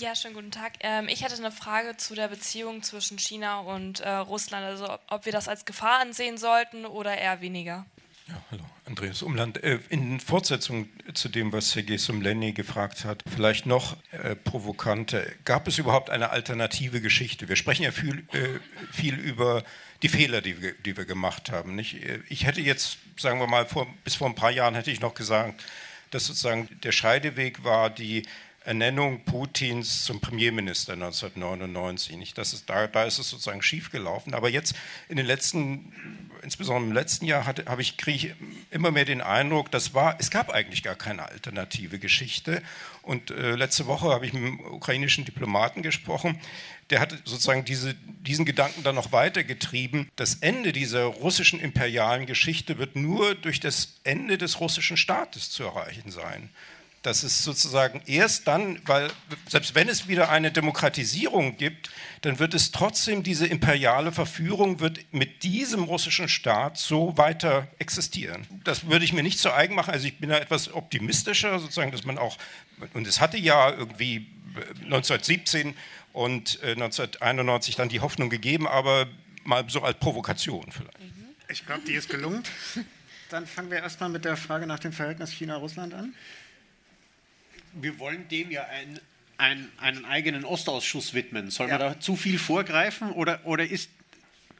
Ja, schönen guten Tag. Ähm, ich hätte eine Frage zu der Beziehung zwischen China und äh, Russland. Also ob wir das als Gefahr ansehen sollten oder eher weniger. Ja, hallo, Andreas Umland. Äh, in Fortsetzung zu dem, was Sergei Sumleni gefragt hat, vielleicht noch äh, provokanter. Gab es überhaupt eine alternative Geschichte? Wir sprechen ja viel, äh, viel über die Fehler, die wir, die wir gemacht haben. Ich hätte jetzt, sagen wir mal, vor, bis vor ein paar Jahren hätte ich noch gesagt, dass sozusagen der Scheideweg war die Ernennung Putins zum Premierminister 1999. Nicht, dass es, da, da ist es sozusagen schiefgelaufen. Aber jetzt in den letzten, insbesondere im letzten Jahr, habe ich, ich immer mehr den Eindruck, das war, es gab eigentlich gar keine alternative Geschichte. Und äh, letzte Woche habe ich mit einem ukrainischen Diplomaten gesprochen, der hat sozusagen diese, diesen Gedanken dann noch weitergetrieben. Das Ende dieser russischen imperialen Geschichte wird nur durch das Ende des russischen Staates zu erreichen sein. Das ist sozusagen erst dann, weil selbst wenn es wieder eine Demokratisierung gibt, dann wird es trotzdem diese imperiale Verführung wird mit diesem russischen Staat so weiter existieren. Das würde ich mir nicht zu eigen machen. Also ich bin da etwas optimistischer, sozusagen, dass man auch, und es hatte ja irgendwie 1917 und 1991 dann die Hoffnung gegeben, aber mal so als Provokation vielleicht. Ich glaube, die ist gelungen. Dann fangen wir erstmal mit der Frage nach dem Verhältnis China-Russland an wir wollen dem ja ein, ein, einen eigenen Ostausschuss widmen. Soll ja. man da zu viel vorgreifen oder, oder ist,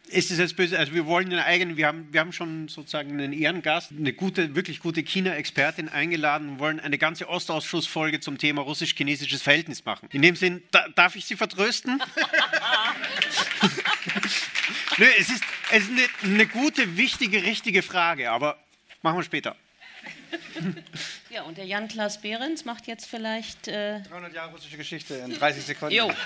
ist es jetzt böse? Also wir wollen einen eigenen, wir haben, wir haben schon sozusagen einen Ehrengast, eine gute, wirklich gute China-Expertin eingeladen und wollen eine ganze Ostausschussfolge zum Thema russisch-chinesisches Verhältnis machen. In dem Sinn, da, darf ich Sie vertrösten? <laughs> <laughs> Nö, es ist, es ist eine, eine gute, wichtige, richtige Frage, aber machen wir später. Ja, und der Jan-Klaas Behrens macht jetzt vielleicht. Äh 300 Jahre russische Geschichte in 30 Sekunden. Jo. <laughs>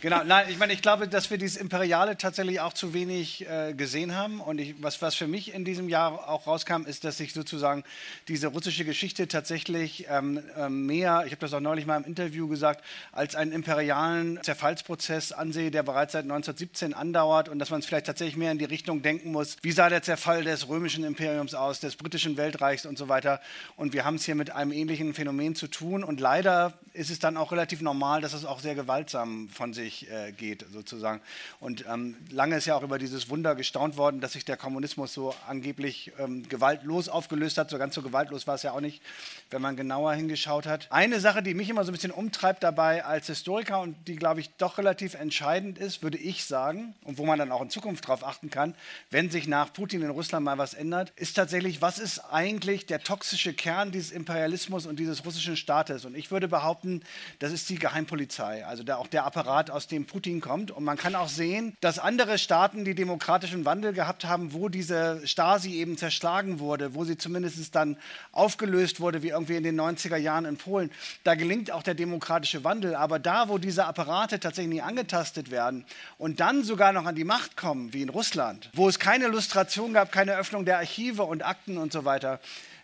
Genau, nein, ich meine, ich glaube, dass wir dieses Imperiale tatsächlich auch zu wenig äh, gesehen haben. Und ich, was, was für mich in diesem Jahr auch rauskam, ist, dass ich sozusagen diese russische Geschichte tatsächlich ähm, ähm mehr, ich habe das auch neulich mal im Interview gesagt, als einen imperialen Zerfallsprozess ansehe, der bereits seit 1917 andauert und dass man es vielleicht tatsächlich mehr in die Richtung denken muss, wie sah der Zerfall des römischen Imperiums aus, des britischen Weltreichs und so weiter. Und wir haben es hier mit einem ähnlichen Phänomen zu tun. Und leider ist es dann auch relativ normal, dass es auch sehr gewaltsam von sich äh, geht, sozusagen. Und ähm, lange ist ja auch über dieses Wunder gestaunt worden, dass sich der Kommunismus so angeblich ähm, gewaltlos aufgelöst hat. So ganz so gewaltlos war es ja auch nicht, wenn man genauer hingeschaut hat. Eine Sache, die mich immer so ein bisschen umtreibt dabei als Historiker und die, glaube ich, doch relativ entscheidend ist, würde ich sagen, und wo man dann auch in Zukunft darauf achten kann, wenn sich nach Putin in Russland mal was ändert, ist tatsächlich, was ist eigentlich der toxische Kern dieses Imperialismus und dieses russischen Staates? Und ich würde behaupten, das ist die Geheimpolizei, also der, auch der Apparat, aus dem Putin kommt. Und man kann auch sehen, dass andere Staaten, die demokratischen Wandel gehabt haben, wo diese Stasi eben zerschlagen wurde, wo sie zumindest dann aufgelöst wurde, wie irgendwie in den 90er Jahren in Polen, da gelingt auch der demokratische Wandel. Aber da, wo diese Apparate tatsächlich angetastet werden und dann sogar noch an die Macht kommen, wie in Russland, wo es keine Lustration gab, keine Öffnung der Archive und Akten und so weiter,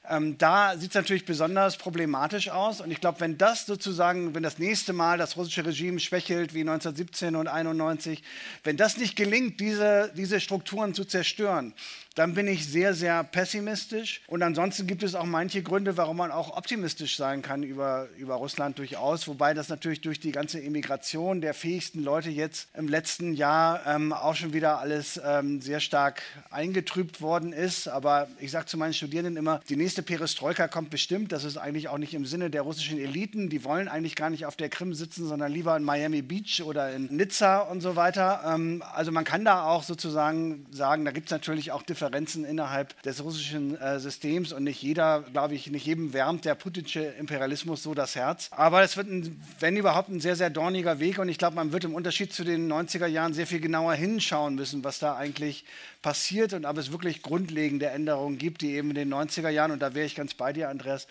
ähm, da sieht es natürlich besonders problematisch aus. Und ich glaube, wenn das sozusagen, wenn das nächste Mal das russische Regime schwächelt wie 1917 und 1991, wenn das nicht gelingt, diese, diese Strukturen zu zerstören, dann bin ich sehr, sehr pessimistisch. Und ansonsten gibt es auch manche Gründe, warum man auch optimistisch sein kann über, über Russland durchaus. Wobei das natürlich durch die ganze Immigration der fähigsten Leute jetzt im letzten Jahr ähm, auch schon wieder alles ähm, sehr stark eingetrübt worden ist. Aber ich sage zu meinen Studierenden immer, die nächste Perestroika kommt bestimmt. Das ist eigentlich auch nicht im Sinne der russischen Eliten. Die wollen eigentlich gar nicht auf der Krim sitzen, sondern lieber in Miami Beach oder in Nizza und so weiter. Ähm, also man kann da auch sozusagen sagen, da gibt es natürlich auch Differenzen Differenzen innerhalb des russischen äh, Systems und nicht jeder, glaube ich, nicht jedem wärmt der putinsche Imperialismus so das Herz. Aber es wird, ein, wenn überhaupt, ein sehr, sehr dorniger Weg und ich glaube, man wird im Unterschied zu den 90er Jahren sehr viel genauer hinschauen müssen, was da eigentlich passiert und ob es wirklich grundlegende Änderungen gibt, die eben in den 90er Jahren, und da wäre ich ganz bei dir, Andreas,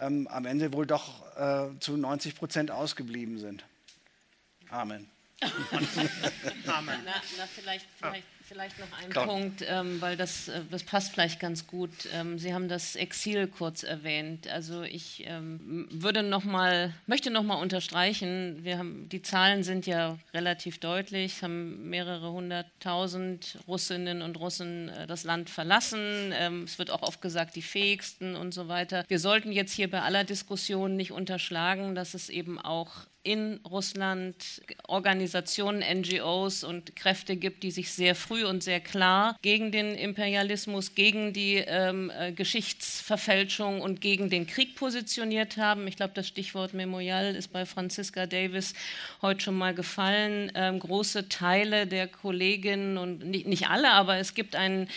ähm, am Ende wohl doch äh, zu 90 Prozent ausgeblieben sind. Amen. <laughs> Amen. Na, na vielleicht, vielleicht Vielleicht noch ein Klar. Punkt, ähm, weil das, äh, das passt vielleicht ganz gut. Ähm, Sie haben das Exil kurz erwähnt. Also ich ähm, würde noch mal, möchte noch mal unterstreichen, wir haben, die Zahlen sind ja relativ deutlich, es haben mehrere hunderttausend Russinnen und Russen äh, das Land verlassen. Ähm, es wird auch oft gesagt, die fähigsten und so weiter. Wir sollten jetzt hier bei aller Diskussion nicht unterschlagen, dass es eben auch in Russland Organisationen, NGOs und Kräfte gibt, die sich sehr früh und sehr klar gegen den Imperialismus, gegen die ähm, äh, Geschichtsverfälschung und gegen den Krieg positioniert haben. Ich glaube, das Stichwort Memorial ist bei Franziska Davis heute schon mal gefallen. Ähm, große Teile der Kolleginnen und nicht, nicht alle, aber es gibt einen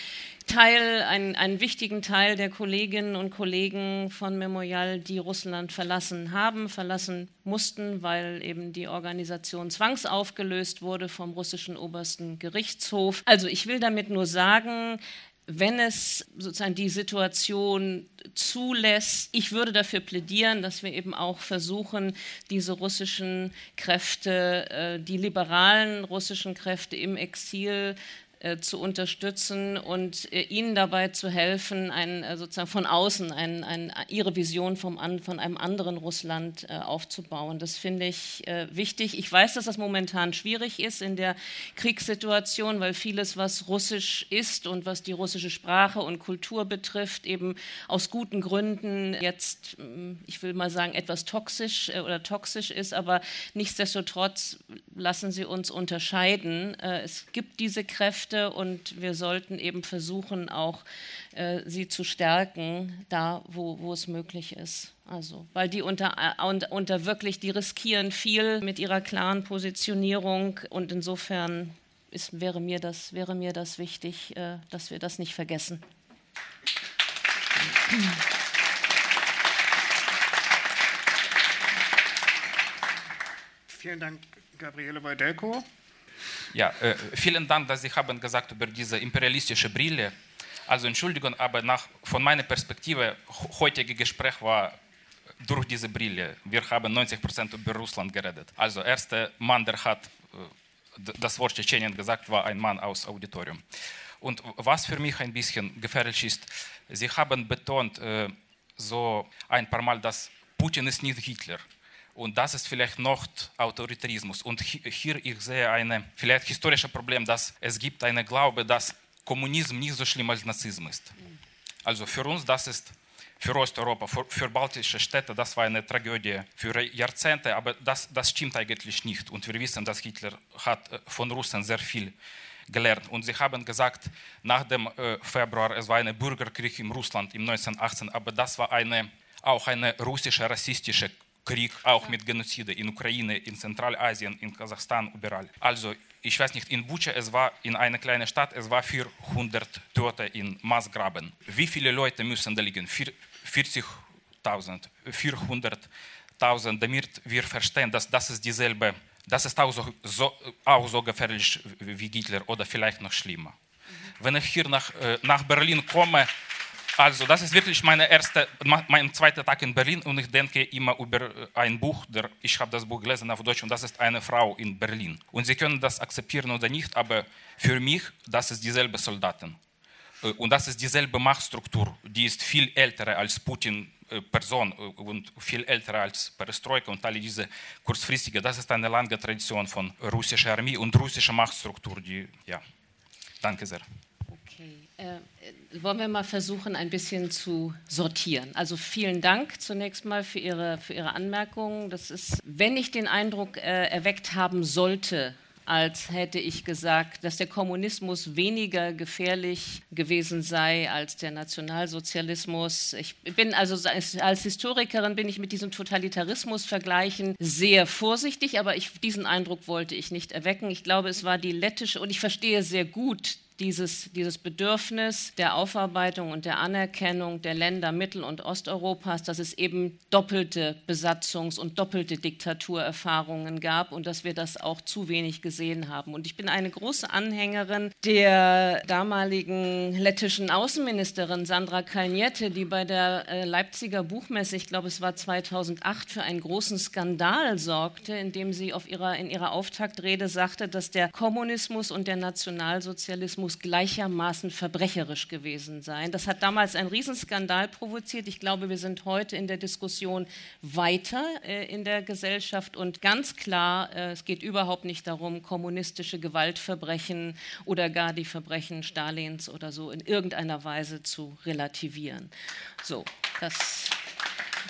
Teil, einen, einen wichtigen Teil der Kolleginnen und Kollegen von Memorial, die Russland verlassen haben, verlassen mussten, weil eben die Organisation zwangsaufgelöst wurde vom russischen obersten Gerichtshof. Also ich will damit nur sagen, wenn es sozusagen die Situation zulässt, ich würde dafür plädieren, dass wir eben auch versuchen, diese russischen Kräfte, äh, die liberalen russischen Kräfte im Exil zu unterstützen und äh, ihnen dabei zu helfen, ein, äh, sozusagen von außen ein, ein, ihre Vision vom, von einem anderen Russland aufzubauen. Das finde ich wichtig. Ich weiß, dass das momentan schwierig ist in der Kriegssituation, weil vieles, was russisch ist und was die russische Sprache und Kultur betrifft, eben aus guten Gründen jetzt, mm, ich will mal sagen, etwas toxisch oder toxisch ist, aber nichtsdestotrotz lassen Sie uns unterscheiden. Es gibt diese Kräfte, Kräfte und wir sollten eben versuchen, auch äh, sie zu stärken, da wo, wo es möglich ist. Also, weil die unter, äh, unter wirklich, die riskieren viel mit ihrer klaren Positionierung und insofern ist, wäre, mir das, wäre mir das wichtig, äh, dass wir das nicht vergessen. Vielen Dank, Gabriele Weidelko. Ja, äh, vielen Dank, dass Sie haben gesagt über diese imperialistische Brille. Also Entschuldigung, aber nach, von meiner Perspektive, heutige Gespräch war durch diese Brille. Wir haben 90 Prozent über Russland geredet. Also erster Mann, der hat äh, das Wort Tschetschenien gesagt, war ein Mann aus Auditorium. Und was für mich ein bisschen gefährlich ist, Sie haben betont äh, so ein paar Mal, dass Putin ist nicht Hitler. Und das ist vielleicht noch Autoritarismus. Und hier ich sehe ein vielleicht historisches Problem, dass es gibt eine Glaube, dass Kommunismus nicht so schlimm als Nazismus ist. Also für uns das ist für Osteuropa, für, für, baltische Städte, das war eine Tragödie für Jahrzehnte, aber das, das stimmt eigentlich nicht. Und wir wissen, dass Hitler hat äh, von Russen sehr viel gelernt. Und sie haben gesagt, nach dem äh, Februar, es war ein Bürgerkrieg in Russland im 1918, aber das war eine, auch eine russische rassistische Krieg, auch mit Genozide in Ukraine, in Zentralasien, in Kasachstan, überall. Also ich weiß nicht, in Bucha, es war in einer kleinen Stadt, es war 400 Tote in Massgraben. Wie viele Leute müssen da liegen? 40.000, 400.000, damit wir verstehen, dass das ist dieselbe, das ist auch so, auch so gefährlich wie Hitler oder vielleicht noch schlimmer. Wenn ich hier nach, äh, nach Berlin komme, also, das ist wirklich meine erste, mein zweiter Tag in Berlin und ich denke immer über äh, ein Buch, der, ich habe das Buch gelesen auf Deutsch und das ist eine Frau in Berlin. Und Sie können das akzeptieren oder nicht, aber für mich, das ist dieselbe Soldaten. Äh, und das ist dieselbe Machtstruktur, die ist viel älter als Putin äh, Person und viel älter als Perestroika und alle diese kurzfristige. Das ist eine lange Tradition von russischer Armee und russischer Machtstruktur. Die, ja, danke sehr. Äh, wollen wir mal versuchen, ein bisschen zu sortieren. Also vielen Dank zunächst mal für Ihre, für Ihre Anmerkungen. Das ist, wenn ich den Eindruck äh, erweckt haben sollte, als hätte ich gesagt, dass der Kommunismus weniger gefährlich gewesen sei als der Nationalsozialismus. Ich bin also als, Historikerin bin ich mit diesem Totalitarismus-Vergleichen sehr vorsichtig, aber ich, diesen Eindruck wollte ich nicht erwecken. Ich glaube, es war die lettische und ich verstehe sehr gut dieses, dieses Bedürfnis der Aufarbeitung und der Anerkennung der Länder Mittel- und Osteuropas, dass es eben doppelte Besatzungs- und doppelte Diktaturerfahrungen gab und dass wir das auch zu wenig gesehen haben. Und ich bin eine große Anhängerin der damaligen lettischen Außenministerin Sandra Kalniete, die bei der äh, Leipziger Buchmesse, ich glaube es war 2008, für einen großen Skandal sorgte, indem sie auf ihrer, in ihrer Auftaktrede sagte, dass der Kommunismus und der Nationalsozialismus muss gleichermaßen verbrecherisch gewesen sein. Das hat damals einen Riesenskandal provoziert. Ich glaube, wir sind heute in der Diskussion weiter äh, in der Gesellschaft und ganz klar, äh, es geht überhaupt nicht darum, kommunistische Gewaltverbrechen oder gar die Verbrechen Stalins oder so in irgendeiner Weise zu relativieren. So, das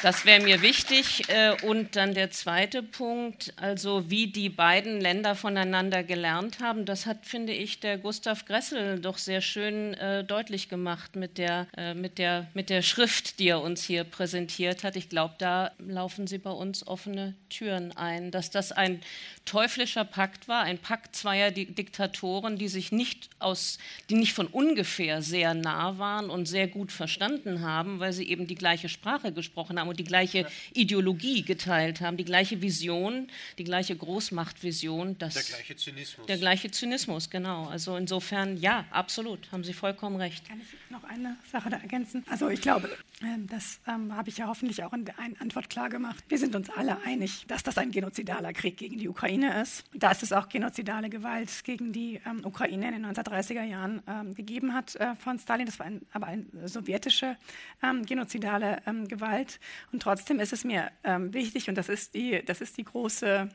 Das wäre mir wichtig. Äh, und dann der zweite Punkt, also wie die beiden Länder voneinander gelernt haben, das hat, finde ich, der Gustav Gressel doch sehr schön äh, deutlich gemacht mit der, äh, mit, der, mit der Schrift, die er uns hier präsentiert hat. Ich glaube, da laufen sie bei uns offene Türen ein. Dass das ein teuflischer Pakt war, ein Pakt zweier Diktatoren, die sich nicht aus, die nicht von ungefähr sehr nah waren und sehr gut verstanden haben, weil sie eben die gleiche Sprache gesprochen haben und die gleiche Ideologie geteilt haben, die gleiche Vision, die gleiche Großmachtvision. Das, der gleiche Zynismus. Der gleiche Zynismus, genau. Also insofern, ja, absolut, haben Sie vollkommen recht. Kann ich noch eine Sache da ergänzen? Also ich glaube, ähm, das ähm, habe ich ja hoffentlich auch in der Antwort klar gemacht. Wir sind uns alle einig, dass das ein genozidaler Krieg gegen die Ukraine ist. Dass es auch genozidale Gewalt gegen die ähm, Ukraine in den 1930er Jahren ähm, gegeben hat äh, von Stalin. Das war ein, aber eine sowjetische ähm, genozidale ähm, Gewalt. Und trotzdem ist es mir wichtig, und das ist die, das ist die große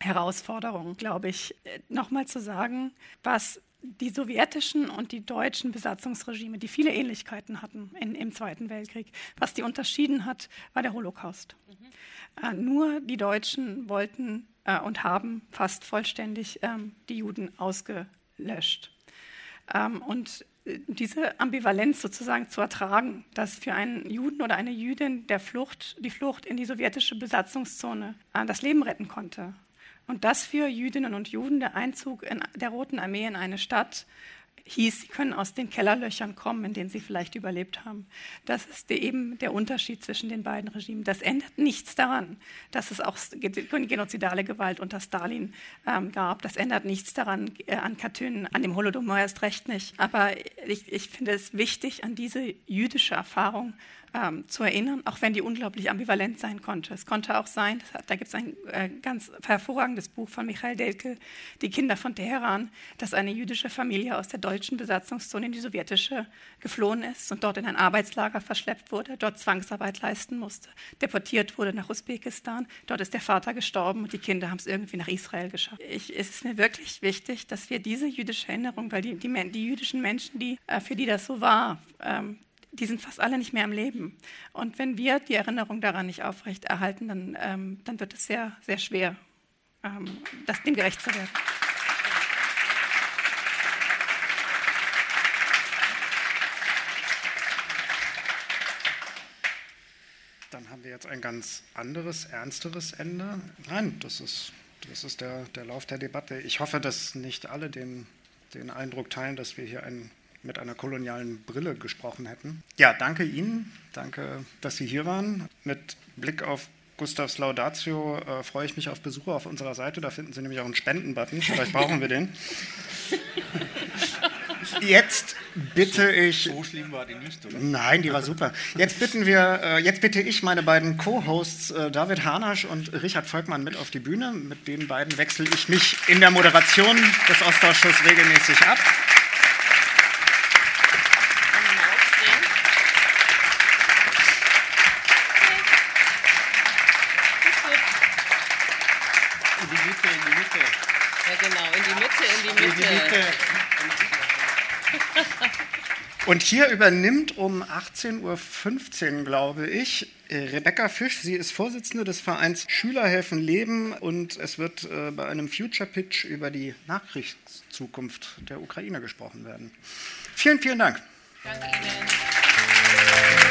Herausforderung, glaube ich, äh, nochmal zu sagen, was die sowjetischen und die deutschen Besatzungsregime, die viele Ähnlichkeiten hatten in, im Zweiten Weltkrieg, was die unterschieden hat, war der Holocaust. Mhm. Äh, nur die Deutschen wollten äh, und haben fast vollständig ähm, die Juden ausgelöscht. Ähm, und diese Ambivalenz sozusagen zu ertragen, dass für einen Juden oder eine Jüdin der Flucht, die Flucht in die sowjetische Besatzungszone äh, das Leben retten konnte. Und das für Jüdinnen und Juden, der Einzug der Roten Armee in eine Stadt, hieß, sie können aus den Kellerlöchern kommen, in denen sie vielleicht überlebt haben. Das ist eben der Unterschied zwischen den beiden Regimen. Das ändert nichts daran, dass es auch genozidale Gewalt unter Stalin ähm, gab. Das ändert nichts daran äh, an Katyn, an dem Holodomor erst recht nicht. Aber ich, ich finde es wichtig, an diese jüdische Erfahrung ähm, zu erinnern, auch wenn die unglaublich ambivalent sein konnte. Es konnte auch sein, da gibt es ein äh, ganz hervorragendes Buch von Michael Delke, Die Kinder von Teheran, dass eine jüdische Familie aus der deutschen Besatzungszone in die sowjetische geflohen ist und dort in ein Arbeitslager verschleppt wurde, dort Zwangsarbeit leisten musste, deportiert wurde nach Usbekistan. Dort ist der Vater gestorben und die Kinder haben es irgendwie nach Israel geschafft. Ich, es ist mir wirklich wichtig, dass wir diese jüdische Erinnerung, weil die, die, die jüdischen Menschen, die, äh, für die das so war, ähm, die sind fast alle nicht mehr im Leben. Und wenn wir die Erinnerung daran nicht aufrechterhalten, dann, ähm, dann wird es sehr, sehr schwer, ähm, das, dem gerecht zu werden. Dann haben wir jetzt ein ganz anderes, ernsteres Ende. Nein, das ist, das ist der, der Lauf der Debatte. Ich hoffe, dass nicht alle den, den Eindruck teilen, dass wir hier ein mit einer kolonialen Brille gesprochen hätten. Ja, danke Ihnen. Danke, dass Sie hier waren. Mit Blick auf Gustavs Laudatio äh, freue ich mich auf Besucher auf unserer Seite. Da finden Sie nämlich auch einen Spendenbutton. Vielleicht brauchen wir den. <laughs> Jetzt bitte ich. So schlimm war die nicht, oder? Nein, die war super. Jetzt bitten wir, äh, jetzt bitte ich meine beiden Co-Hosts äh, David Hanasch und Richard Volkmann mit auf die Bühne. Mit den beiden wechsle ich mich in der Moderation des Ostausschusses regelmäßig ab. Und hier übernimmt um 18.15 Uhr, glaube ich, Rebecca Fisch. Sie ist Vorsitzende des Vereins Schüler helfen Leben und es wird äh, bei einem Future Pitch über die Nachkriegszukunft der Ukraine gesprochen werden. Vielen, vielen Dank. Danke Ihnen.